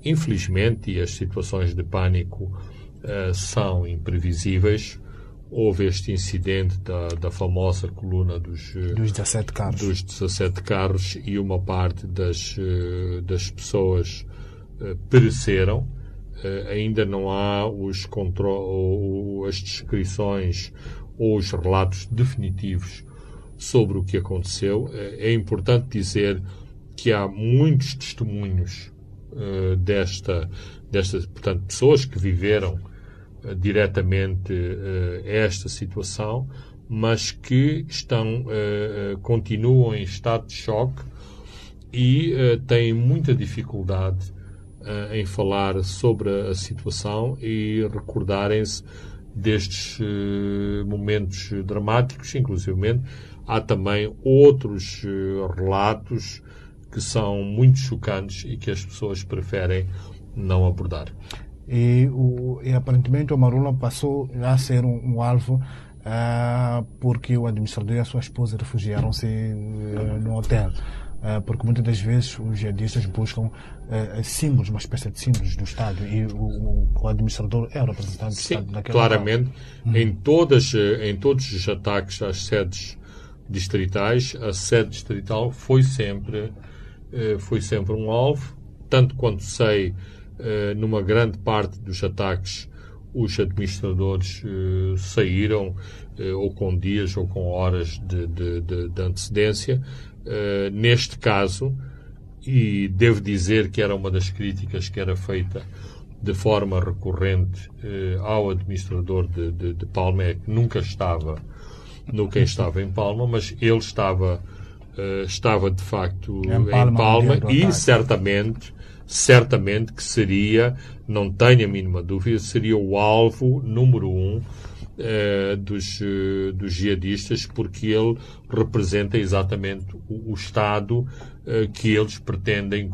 Infelizmente, e as situações de pânico são imprevisíveis, houve este incidente da, da famosa coluna dos, eh, dos 17 carros. Dos 17 carros e uma parte das, eh, das pessoas eh, pereceram. Ainda não há os contro as descrições ou os relatos definitivos sobre o que aconteceu. É importante dizer que há muitos testemunhos uh, desta, desta, portanto, pessoas que viveram uh, diretamente uh, esta situação, mas que estão, continuam em estado de choque e têm muita dificuldade em falar sobre a situação e recordarem-se destes momentos dramáticos, inclusive há também outros relatos que são muito chocantes e que as pessoas preferem não abordar. E, o, e aparentemente o Marula passou a ser um, um alvo uh, porque o administrador e a sua esposa refugiaram-se uh, no hotel. Uh, porque muitas das vezes os jihadistas buscam símbolos, uma espécie de símbolos do Estado e o, o administrador é o representante Sim, do Estado naquele claramente. Uhum. Em, todas, em todos os ataques às sedes distritais, a sede distrital foi sempre eh, foi sempre um alvo. Tanto quanto sei, eh, numa grande parte dos ataques, os administradores eh, saíram ou com dias ou com horas de, de, de, de antecedência. Neste caso, e devo dizer que era uma das críticas que era feita de forma recorrente ao administrador de, de, de Palma, é que nunca estava no quem estava em Palma, mas ele estava uh, estava de facto em Palma, em Palma e certamente, certamente que seria, não tenho a mínima dúvida, seria o alvo número um uh, dos, uh, dos jihadistas, porque ele representa exatamente o, o Estado que eles pretendem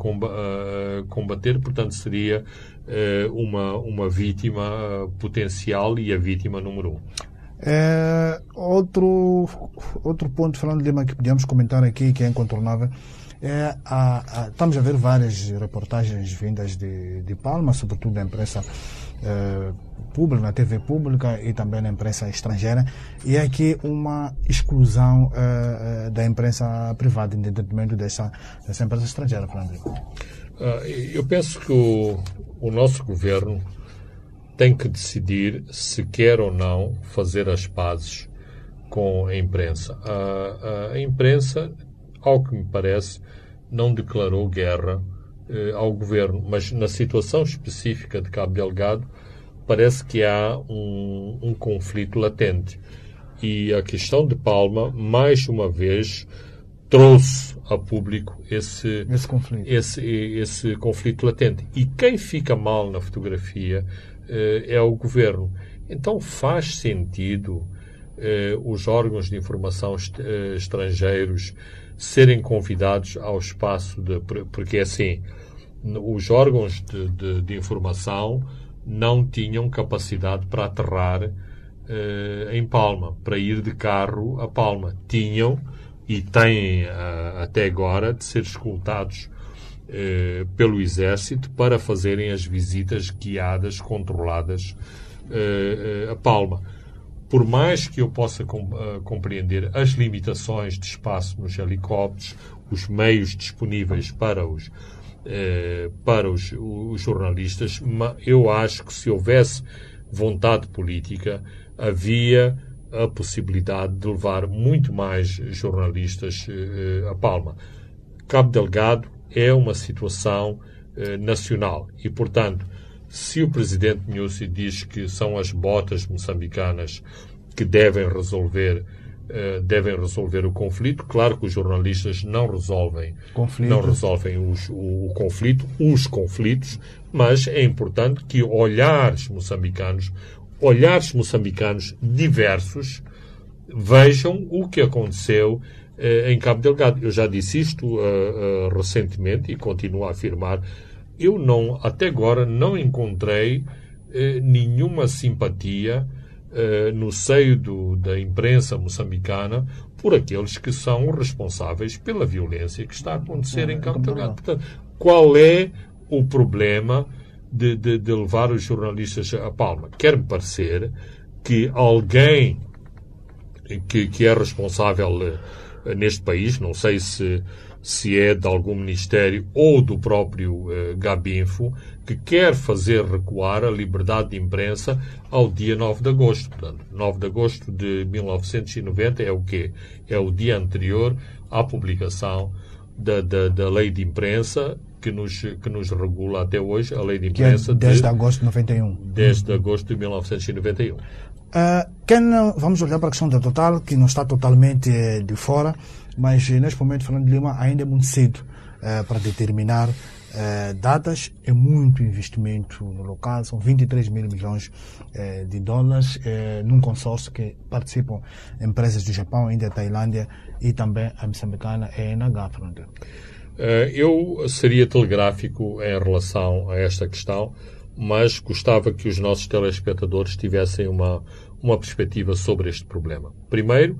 combater, portanto seria uma, uma vítima potencial e a vítima número um. É, outro, outro ponto, Fernando Lima, que podíamos comentar aqui, que é incontornável, é a, a, estamos a ver várias reportagens vindas de, de Palma, sobretudo da imprensa é, pública, na TV pública e também na imprensa estrangeira, e é aqui uma exclusão é, da imprensa privada, em detrimento dessa, dessa imprensa estrangeira, Fernando Lima. Uh, eu penso que o, o nosso governo tem que decidir se quer ou não fazer as pazes com a imprensa. A, a, imprensa, ao que me parece, não declarou guerra eh, ao governo, mas na situação específica de Cabo Delgado parece que há um, um conflito latente. E a questão de Palma, mais uma vez, trouxe a público esse, esse, conflito. Esse, esse conflito latente. E quem fica mal na fotografia é o governo. Então faz sentido eh, os órgãos de informação eh, estrangeiros serem convidados ao espaço de. Porque assim, os órgãos de, de, de informação não tinham capacidade para aterrar em Palma, para ir de carro a Palma. Tinham e têm até agora de ser escoltados eh, pelo Exército para fazerem as visitas guiadas, controladas eh, eh a Palma. Por mais que eu possa com, uh, compreender as limitações de espaço nos helicópteros, os meios disponíveis para os, eh, para os, os jornalistas, eu acho que se houvesse vontade política, havia a possibilidade de levar muito mais jornalistas a Palma. Cabo Delgado é uma situação eh, nacional e, portanto, se o presidente Nyusi diz que são as botas moçambicanas que devem resolver eh, devem resolver o conflito. Claro que os jornalistas não resolvem, conflito. não resolvem os, o, o, conflito, os conflitos, mas é importante que olhares moçambicanos, olhares moçambicanos diversos, vejam o que aconteceu em Cabo Delgado. Eu já disse isto uh, uh, recentemente e continuo a afirmar. Eu não, até agora, não encontrei uh, nenhuma simpatia no seio do, da imprensa moçambicana por aqueles que são responsáveis pela violência que está a acontecer em Cabo Delgado. Portanto, qual é o problema de, de, de levar os jornalistas a palma? Quer-me parecer que alguém que, que é responsável neste país. Não sei se, se é de algum ministério ou do próprio eh, Gabinfo, que quer fazer recuar a liberdade de imprensa ao dia 9 de agosto. Portanto, 9 de agosto de 1990 é o quê? É o dia anterior à publicação da, da, da lei de imprensa que nos, que nos regula até hoje, a lei de Que é imprensa 10 de de, agosto de 91. 10 de agosto de 1991. Ah, quem vamos olhar para a questão da Total, que não está totalmente eh, de fora, mas eh, neste momento, Fernando Lima, ainda é muito cedo eh, para determinar eh, datas. É muito investimento no local, são 23 mil milhões eh, de dólares num consórcio que participam empresas do Japão, Índia, Tailândia e também a moçambicana ENH, Fernando. Eu seria telegráfico em relação a esta questão, mas gostava que os nossos telespectadores tivessem uma, uma perspectiva sobre este problema. Primeiro,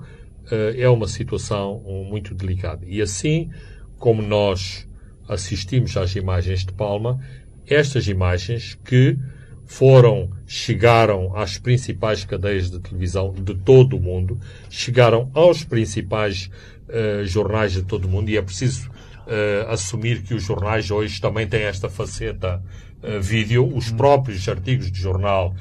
eh, é uma situação muito delicada. E assim como nós assistimos às imagens de Palma, estas imagens que foram, chegaram às principais cadeias de televisão de todo o mundo, chegaram aos principais eh, jornais de todo o mundo, e é preciso eh, assumir que os jornais hoje também têm esta faceta eh, vídeo. Os próprios artigos de jornal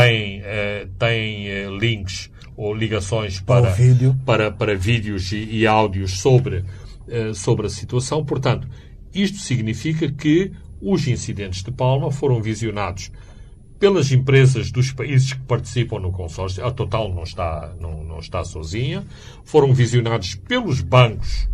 têm, eh, têm eh, links ou ligações para, vídeo. para, para vídeos e, e áudios sobre, eh, sobre a situação. Portanto, isto significa que os incidentes de Palma foram visionados pelas empresas dos países que participam no consórcio. A Total não está, não, não está sozinha. Foram visionados pelos bancos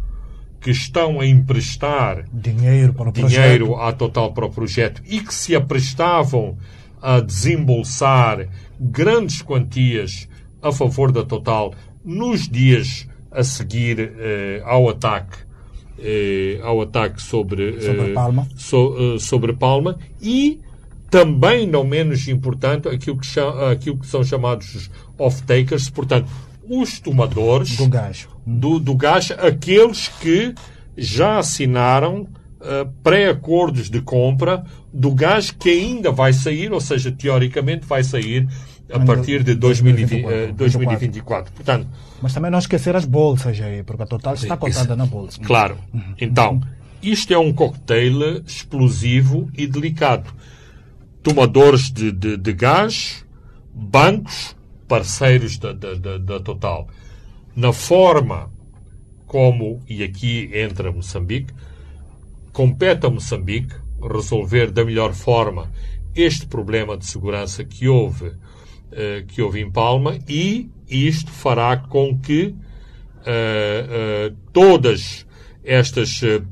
que estão a emprestar Dinheiro para o dinheiro projeto. à Total para o projeto e que se aprestavam a desembolsar grandes quantias a favor da Total nos dias a seguir eh, ao ataque eh, ao ataque sobre, Sobre eh, Palma. so- eh, sobre Palma e também não menos importante aquilo que, cha- aquilo que são chamados os off-takers, portanto os tomadores Do gás. do, do gás, aqueles que já assinaram eh, pré-acordos de compra do gás que ainda vai sair, ou seja, teoricamente vai sair a partir de 2020, 2024. eh, 2024. Portanto, Mas também não esquecer as bolsas aí, porque a Total está cotada na bolsa. Claro. Então, isto é um cocktail explosivo e delicado. Tomadores de, de, de gás, bancos, parceiros da, da, da, da Total. Na forma como, e aqui entra Moçambique, compete a Moçambique resolver da melhor forma este problema de segurança que houve, eh, que houve em Palma e isto fará com que eh, eh, todas estas, eh,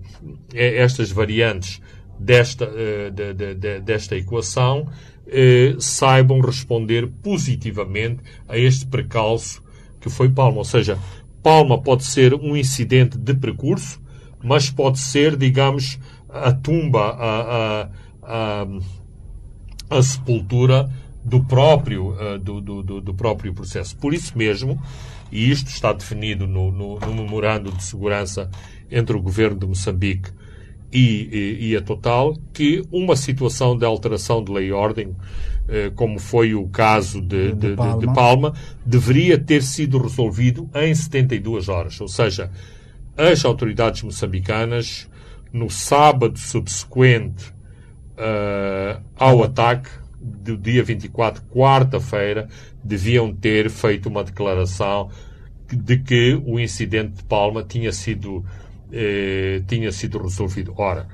estas variantes desta, de- de- de- desta equação saibam responder positivamente a este precalço que foi Palma. Ou seja, Palma pode ser um incidente de percurso, mas pode ser, digamos, a tumba, a, a- a- a sepultura do próprio, eh, do, do- do- próprio processo. Por isso mesmo, e isto está definido no, no- no memorando de segurança entre o governo de Moçambique e, e- e a Total, que uma situação de alteração de lei e ordem, eh, como foi o caso de, De de- de- Palma. de Palma, deveria ter sido resolvido em 72 horas. Ou seja, as autoridades moçambicanas, no sábado subsequente eh, ao ataque do dia 24, quarta-feira, deviam ter feito uma declaração de que o incidente de Palma tinha sido, eh, tinha sido resolvido. Ora,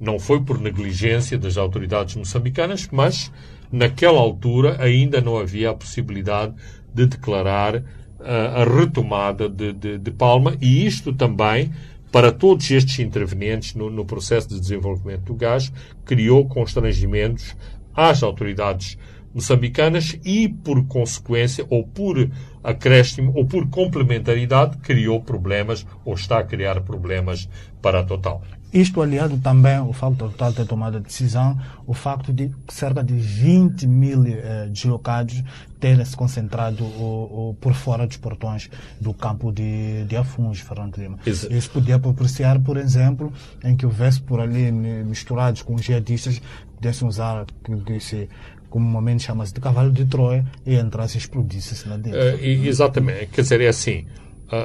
não foi por negligência das autoridades moçambicanas, mas naquela altura ainda não havia a possibilidade de declarar ah, a retomada de, de- de Palma e isto também para todos estes intervenientes no, no processo de desenvolvimento do gás criou constrangimentos às autoridades moçambicanas e, por consequência, ou por acréscimo, ou por complementaridade, criou problemas ou está a criar problemas para a Total. Isto aliado também ao facto Total ter tomado a decisão, o facto de cerca de 20 mil eh, deslocados terem se concentrado o, por fora dos portões do campo de, de Afuns, Fernando Lima. Exa- Isso podia propiciar, por exemplo, em que houvesse por ali mi- misturados com os jihadistas, pudessem usar aquilo que se comumente chama-se de cavalo de Troia e entrasse e explodisse lá dentro. Eh, exatamente. Quer dizer, é assim.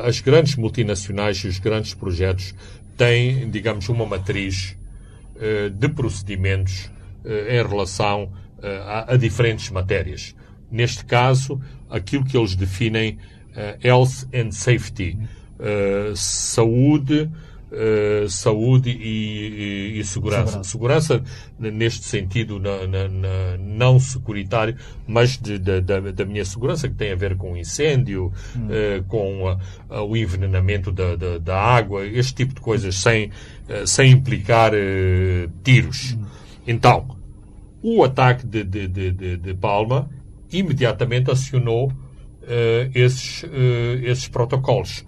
As grandes multinacionais e os grandes projetos tem, digamos, uma matriz eh, de procedimentos eh, em relação eh, a, diferentes matérias. Neste caso, aquilo que eles definem health and safety, saúde, Uh, saúde e, e, e segurança. segurança. segurança. neste sentido, na, na, na, não securitário, mas de, de, da, da, minha segurança, que tem a ver com incêndio, hum. uh, com uh, o envenenamento da, da, da, água, este tipo de coisas, sem, sem implicar tiros. Hum. Então, o ataque de, de Palma imediatamente acionou esses, esses protocolos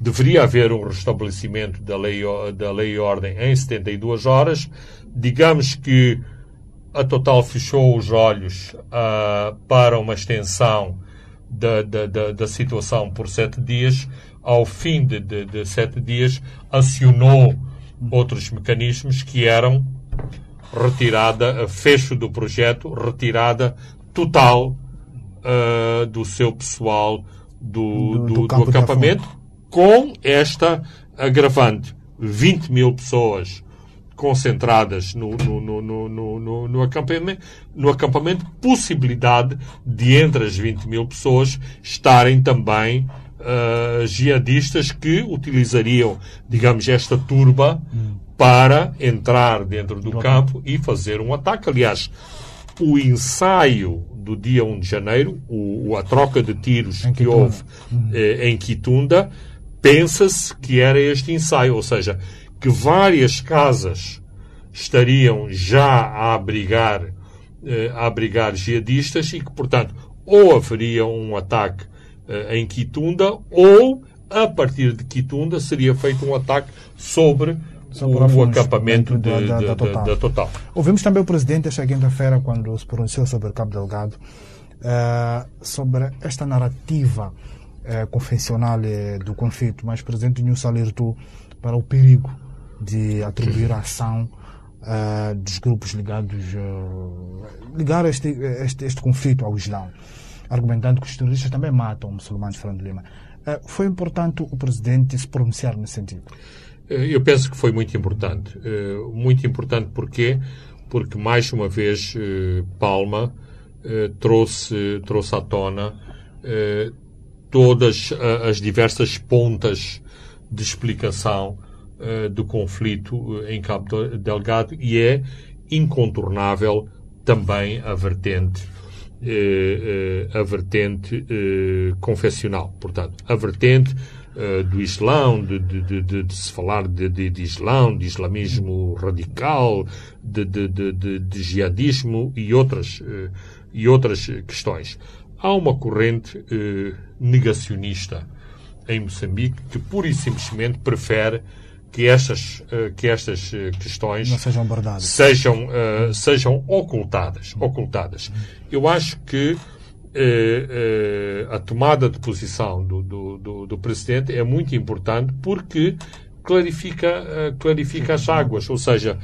deveria haver um restabelecimento da lei, da lei e ordem em 72 horas. Digamos que a Total fechou os olhos uh, para uma extensão da, da, da, da, situação por sete dias. Ao fim de, de, de, sete dias, acionou outros mecanismos que eram retirada, fecho do projeto, retirada total uh, do seu pessoal do, do, do, do acampamento com esta agravante. 20 mil pessoas concentradas no, no, no, no, acampamento, no acampamento, possibilidade de entre as 20 mil pessoas estarem também uh, jihadistas que utilizariam, digamos, esta turba para entrar dentro do campo e fazer um ataque. Aliás, o ensaio do dia 1 de janeiro, o, a troca de tiros que houve eh, em Quitunda, pensa-se que era este ensaio, ou seja, que várias casas estariam já a abrigar, eh, a abrigar jihadistas e que, portanto, ou haveria um ataque eh, em Quitunda ou, a partir de Quitunda, seria feito um ataque sobre o, o acampamento de, da, da, da, total. da, Total. Ouvimos também o Presidente esta quinta-feira, quando se pronunciou sobre Cabo Delgado, uh, sobre esta narrativa é, convencional é, do conflito, mas o presidente Nunes alertou para o perigo de atribuir a ação uh, dos grupos ligados ligar este, este, este conflito ao Islão, argumentando que os terroristas também matam muçulmanos, Fernando Lima. Uh, foi importante o presidente se pronunciar nesse sentido? Eu penso que foi muito importante. Muito importante porquê? Porque, mais uma vez, Palma trouxe, trouxe à tona todas uh, as diversas pontas de explicação uh, do conflito eh, em Cabo Delgado e é incontornável também a vertente a vertente confessional. Portanto, a vertente do Islão, de, de, de, de, se falar de, Islão, de islamismo radical, de, de, jihadismo e outras, e outras questões há uma corrente eh, negacionista em Moçambique que pura e simplesmente prefere que estas, uh, que estas uh, questões não sejam abordadas, sejam, uh, sejam ocultadas. ocultadas. Eu acho que a tomada de posição do, do, do, do, Presidente é muito importante porque clarifica, clarifica as águas, ou seja,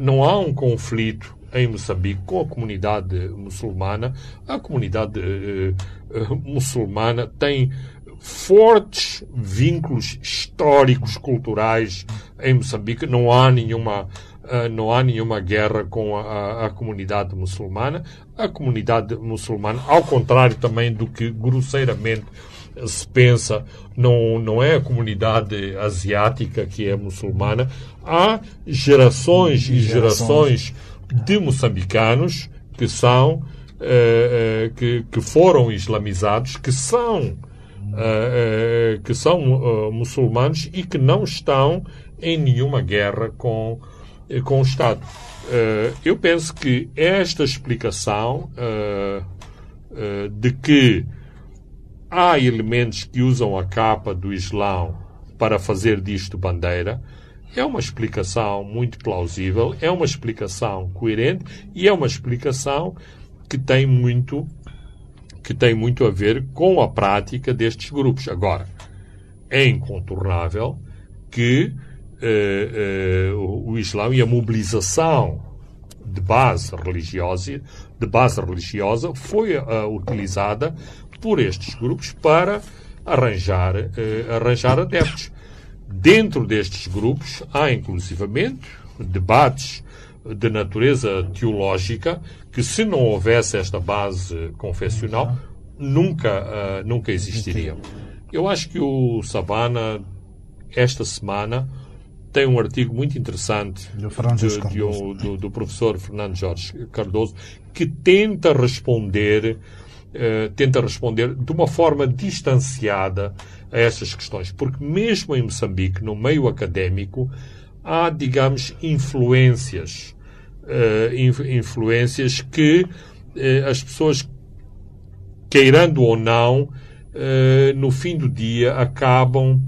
não há um conflito em Moçambique com a comunidade muçulmana. A comunidade uh, uh, muçulmana tem fortes vínculos históricos, culturais em Moçambique. Não há nenhuma uh, não há nenhuma guerra com a, a, comunidade muçulmana. A comunidade muçulmana, ao contrário também do que grosseiramente se pensa, não, não é a comunidade asiática que é muçulmana. Há gerações e gerações, gerações de moçambicanos que são uh, uh, que, que foram islamizados, que são uh, que são muçulmanos e que não estão em nenhuma guerra com com o Estado. eu penso que esta explicação de que há elementos que usam a capa do Islão para fazer disto bandeira é uma explicação muito plausível, é uma explicação coerente e é uma explicação que tem muito que tem muito a ver com a prática destes grupos. Agora, é incontornável que uh, uh, o Islão e a mobilização de base religiosa, de base religiosa foi uh, utilizada por estes grupos para arranjar, arranjar adeptos Dentro destes grupos há, inclusivamente, debates de natureza teológica que, se não houvesse esta base confessional, nunca, uh, nunca existiriam. Eu acho que o Savana, esta semana, tem um artigo muito interessante Do de- de um- do, do professor Fernando Jorge Cardoso que tenta responder eh, tenta responder de uma forma distanciada a essas questões, porque mesmo em Moçambique, no meio académico, há, digamos, influências, eh, inf- influências que eh, as pessoas queirando ou não, no fim do dia acabam,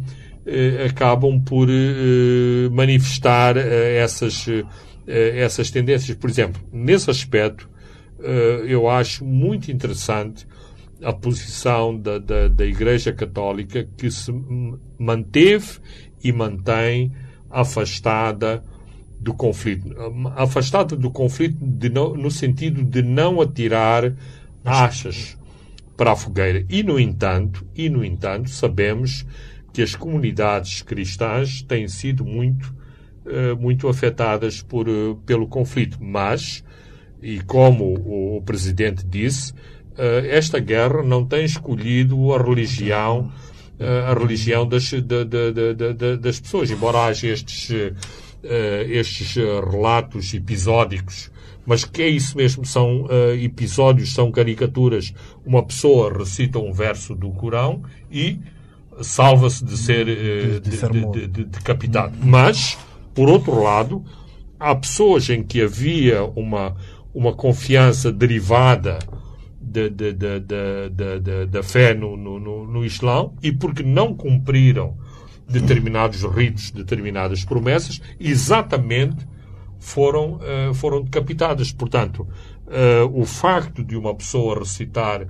acabam por manifestar essas, essas tendências. Por exemplo, nesse aspecto, eu acho muito interessante a posição da, da, da Igreja Católica que se manteve e mantém afastada do conflito. Afastada do conflito não- no sentido de não atirar achas para a fogueira. E, no entanto, e, no entanto, sabemos que as comunidades cristãs têm sido muito, eh, muito afetadas por, eh, pelo conflito. Mas, e como o, o Presidente disse, eh, esta guerra não tem escolhido a religião eh, a religião das, da- da- da- da- da- das pessoas, embora haja estes, eh, estes relatos episódicos, mas que é isso mesmo, são eh, episódios, são caricaturas. Uma pessoa recita um verso do Corão e salva-se de ser eh, de de- de- decapitado. Mas, por outro lado, há pessoas em que havia uma, uma confiança derivada da, da, da, da- da fé no, no, no, Islão e porque não cumpriram determinados ritos, determinadas promessas, exatamente foram, eh, foram decapitadas. Portanto, eh, o facto de uma pessoa recitar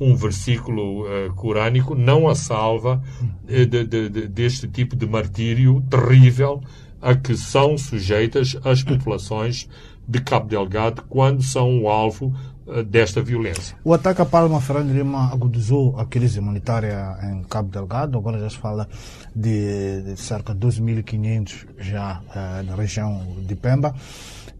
um versículo eh, corânico não a salva de- de- de- deste tipo de martírio terrível a que são sujeitas as populações de Cabo Delgado quando são o alvo eh, desta violência. O ataque a Palma Fernando Lima agudizou a crise humanitária em Cabo Delgado. Agora já se fala de, de cerca de 12.500 já eh, na região de Pemba.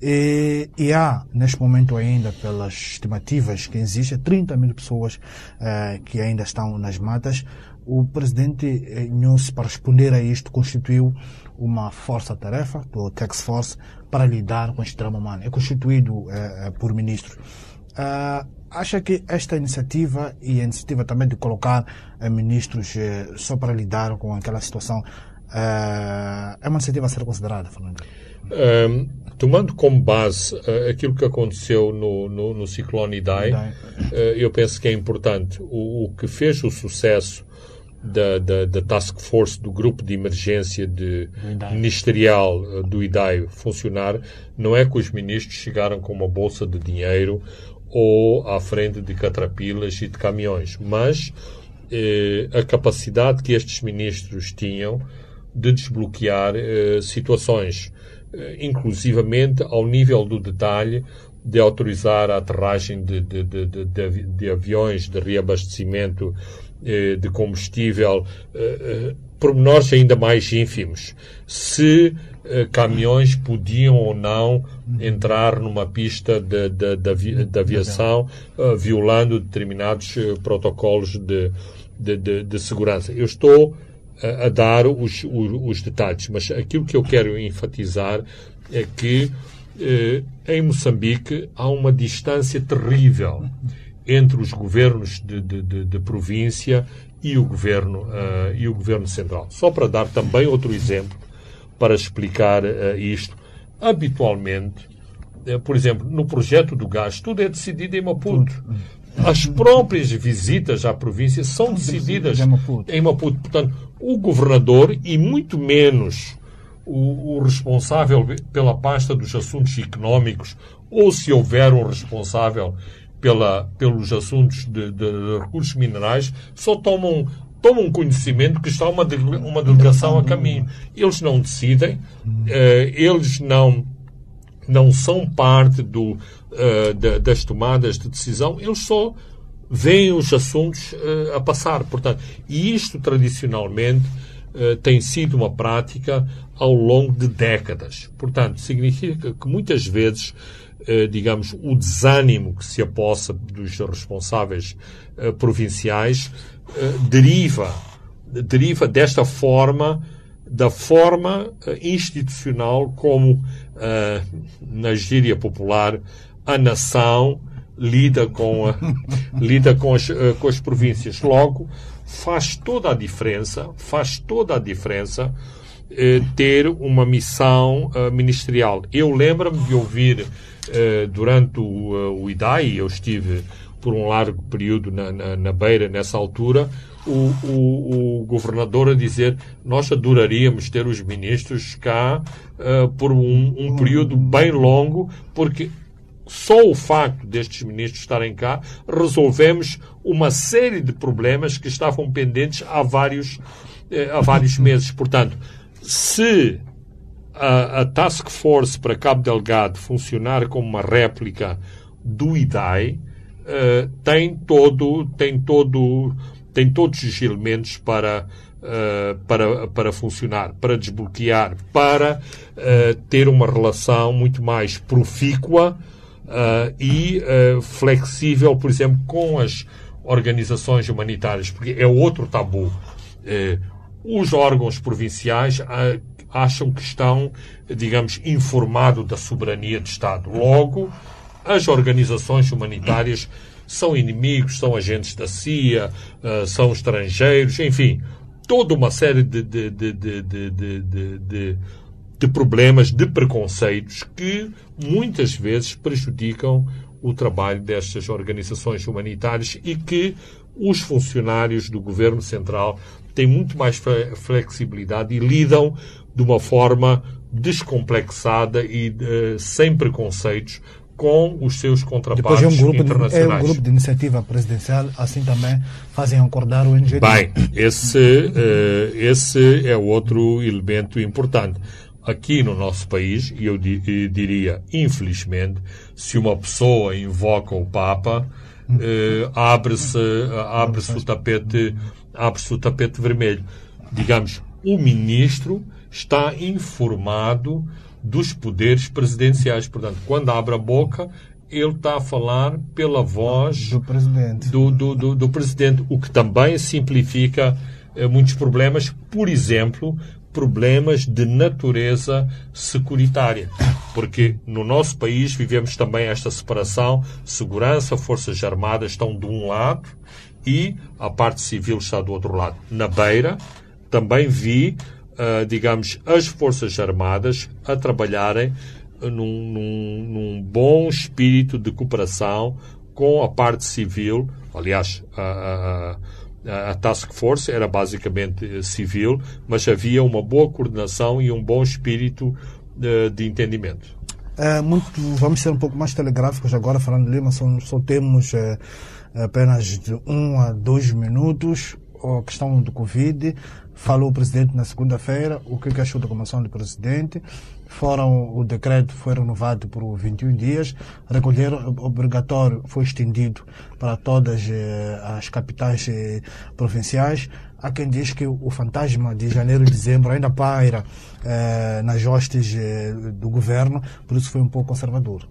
E, e há, neste momento ainda, pelas estimativas que existem, 30 mil pessoas eh, que ainda estão nas matas. O presidente eh, Nhosse, para responder a isto, constituiu uma força-tarefa, o Tax Force, para lidar com este drama humano. É constituído eh, eh, por ministros. Ah, acha que esta iniciativa e a iniciativa também de colocar eh, ministros eh, só para lidar com aquela situação é uma iniciativa a ser considerada, Fernando? Ahm, tomando como base ah, aquilo que aconteceu no, no, no ciclone Idai, ah, eu penso que é importante. O, o que fez o sucesso da, da, da Task Force, do grupo de emergência de, ministerial ah, do IDAI funcionar, não é que os ministros chegaram com uma bolsa de dinheiro ou à frente de catrapilas e de caminhões, mas eh, a capacidade que estes ministros tinham de desbloquear eh, situações, eh, inclusivamente ao nível do detalhe de autorizar a aterragem de, de, de, de, de avi- de aviões de reabastecimento eh, de combustível, eh, eh, pormenores ainda mais ínfimos. Se eh, caminhões podiam ou não entrar numa pista de, de, de de aviação eh, violando determinados eh, protocolos de, de, de, segurança. Eu estou a, a dar os, os, os detalhes, mas aquilo que eu quero enfatizar é que eh, em Moçambique há uma distância terrível entre os governos de, de, de, de província e o governo eh, e o governo central. Só para dar também outro exemplo para explicar eh, isto, habitualmente, eh, por exemplo, no projeto do gás, tudo é decidido em Maputo. As próprias visitas à província são decididas em Maputo. em Maputo. Portanto, o governador e muito menos o, o responsável pela pasta dos assuntos económicos, ou se houver um responsável pela, pelos assuntos de, de recursos minerais, só tomam, tomam conhecimento que está uma, uma delegação a caminho. Eles não decidem, eh, eles não não são parte do, eh, da- das tomadas de decisão, eles só veem os assuntos eh, a passar. Portanto, e isto tradicionalmente tem sido uma prática ao longo de décadas. Portanto, significa que muitas vezes, digamos, o desânimo que se apossa dos responsáveis eh, provinciais deriva, deriva desta forma, da forma institucional como, na gíria popular, a nação lida com, a, lida com as, com as províncias. Logo, faz toda a diferença, faz toda a diferença eh, ter uma missão ministerial. Eu lembro-me de ouvir durante o, uh, o IDAI, eu estive por um largo período na, na, na Beira nessa altura, o, o, o, governador a dizer nós adoraríamos ter os ministros cá por um, um período bem longo, porque só o facto destes ministros estarem cá, resolvemos uma série de problemas que estavam pendentes há vários, eh, há vários meses. Portanto, se a, a, Task Force para Cabo Delgado funcionar como uma réplica do IDAI, uh, tem todo, tem todo, tem todos os elementos para Uh, para, para funcionar, para desbloquear, para uh, ter uma relação muito mais profícua uh, e flexível, por exemplo, com as organizações humanitárias, porque é outro tabu. Os órgãos provinciais acham que estão, digamos, informados da soberania de Estado. Logo, as organizações humanitárias são inimigos, são agentes da CIA, são estrangeiros, enfim, toda uma série de, de, de, de de problemas, de preconceitos que muitas vezes prejudicam o trabalho destas organizações humanitárias e que os funcionários do governo central têm muito mais flexibilidade e lidam de uma forma descomplexada e uh, sem preconceitos com os seus contrapartes Depois é um grupo internacionais. De, é um grupo de iniciativa presidencial, assim também fazem acordar o NGD. Bem, esse, uh, esse é outro elemento importante aqui no nosso país, e eu diria, infelizmente, se uma pessoa invoca o Papa, eh, abre-se abre o tapete abre-se o tapete vermelho. Digamos, o ministro está informado dos poderes presidenciais. Portanto, quando abre a boca, ele está a falar pela voz do presidente, do, do, do, do presidente o que também simplifica eh, muitos problemas. Por exemplo, problemas de natureza securitária. Porque no nosso país vivemos também esta separação: segurança, forças armadas estão de um lado e a parte civil está do outro lado. Na beira, também vi, digamos, as forças armadas a trabalharem num, num, num bom espírito de cooperação com a parte civil. Aliás, a, a, a a task force era basicamente eh, civil, mas havia uma boa coordenação e um bom espírito de, eh, de entendimento. É, muito, vamos ser um pouco mais telegráficos agora, falando de Lima, só, só temos é, apenas de um a dois minutos a questão do Covid. Falou o presidente na segunda-feira, o que, achou da comissão do presidente foram, o decreto foi renovado por 21 dias, recolher obrigatório foi estendido para todas eh, as capitais eh, provinciais. Há quem diz que o fantasma de janeiro e dezembro ainda paira eh, nas hostes do governo, por isso foi um pouco conservador.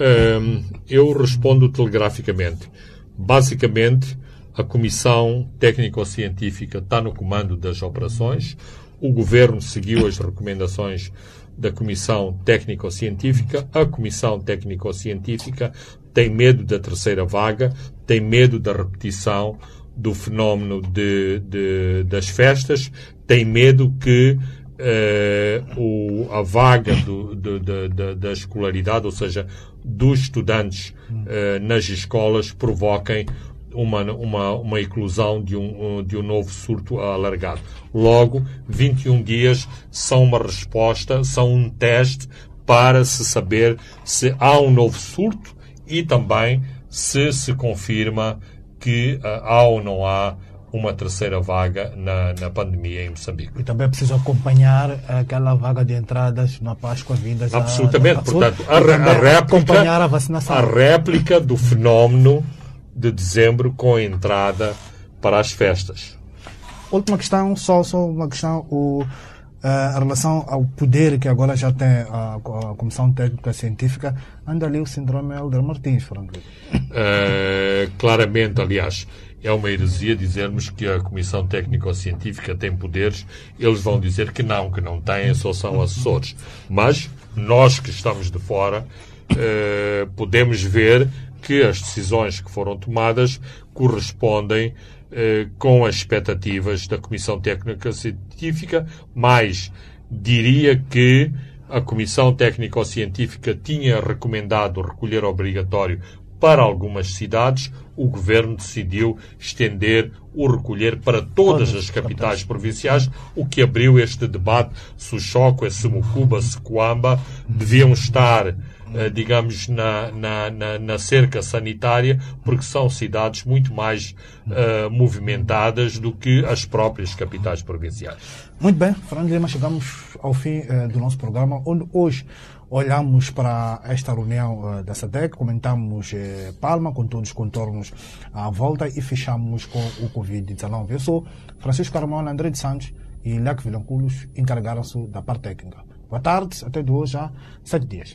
Um, eu respondo telegraficamente. Basicamente, a Comissão Técnico-Científica está no comando das operações. O Governo seguiu as recomendações da Comissão Técnico-Científica. A Comissão Técnico-Científica tem medo da terceira vaga, tem medo da repetição do fenómeno de, de das festas, tem medo que eh, o, a vaga do, de, de, da escolaridade, ou seja, dos estudantes eh, nas escolas, provoquem uma, uma, uma eclosão de um, de um novo surto alargado. Logo, 21 dias são uma resposta, são um teste para se saber se há um novo surto e também se se confirma que uh, há ou não há uma terceira vaga na, na pandemia em Moçambique. E também é preciso acompanhar aquela vaga de entradas na Páscoa vindas Absolutamente. A, Portanto, a, a, réplica, acompanhar a vacinação. A réplica do fenómeno de dezembro com a entrada para as festas. última questão, só, só uma questão. O, Uh, em relação ao poder que agora já tem a, a Comissão Técnica Científica, anda ali o síndrome Helder Martins, Franco. Uh, claramente, aliás, é uma heresia dizermos que a Comissão Técnico-Científica tem poderes. Eles vão dizer que não, que não têm, só são assessores. Mas nós que estamos de fora uh, podemos ver que as decisões que foram tomadas correspondem eh, com as expectativas da Comissão Técnica Científica, mas diria que a Comissão Técnico-Científica tinha recomendado recolher obrigatório para algumas cidades, o governo decidiu estender o recolher para todas as capitais provinciais, o que abriu este debate. Se o Choco, se Mucuba, se Coamba deviam estar eh, digamos, na, na, na, na, cerca sanitária, porque são cidades muito mais uh, movimentadas do que as próprias capitais provinciais. Muito bem, Fernando Lima, chegamos ao fim uh, do nosso programa, onde hoje olhamos para esta reunião uh, da SADEC, comentamos Palma com todos os contornos à volta e fechamos com o Covid-19. Eu sou Francisco Carmona, André de Santos e Leque Vilanculos encarregaram-se da parte técnica. Boa tarde, até de hoje há sete dias.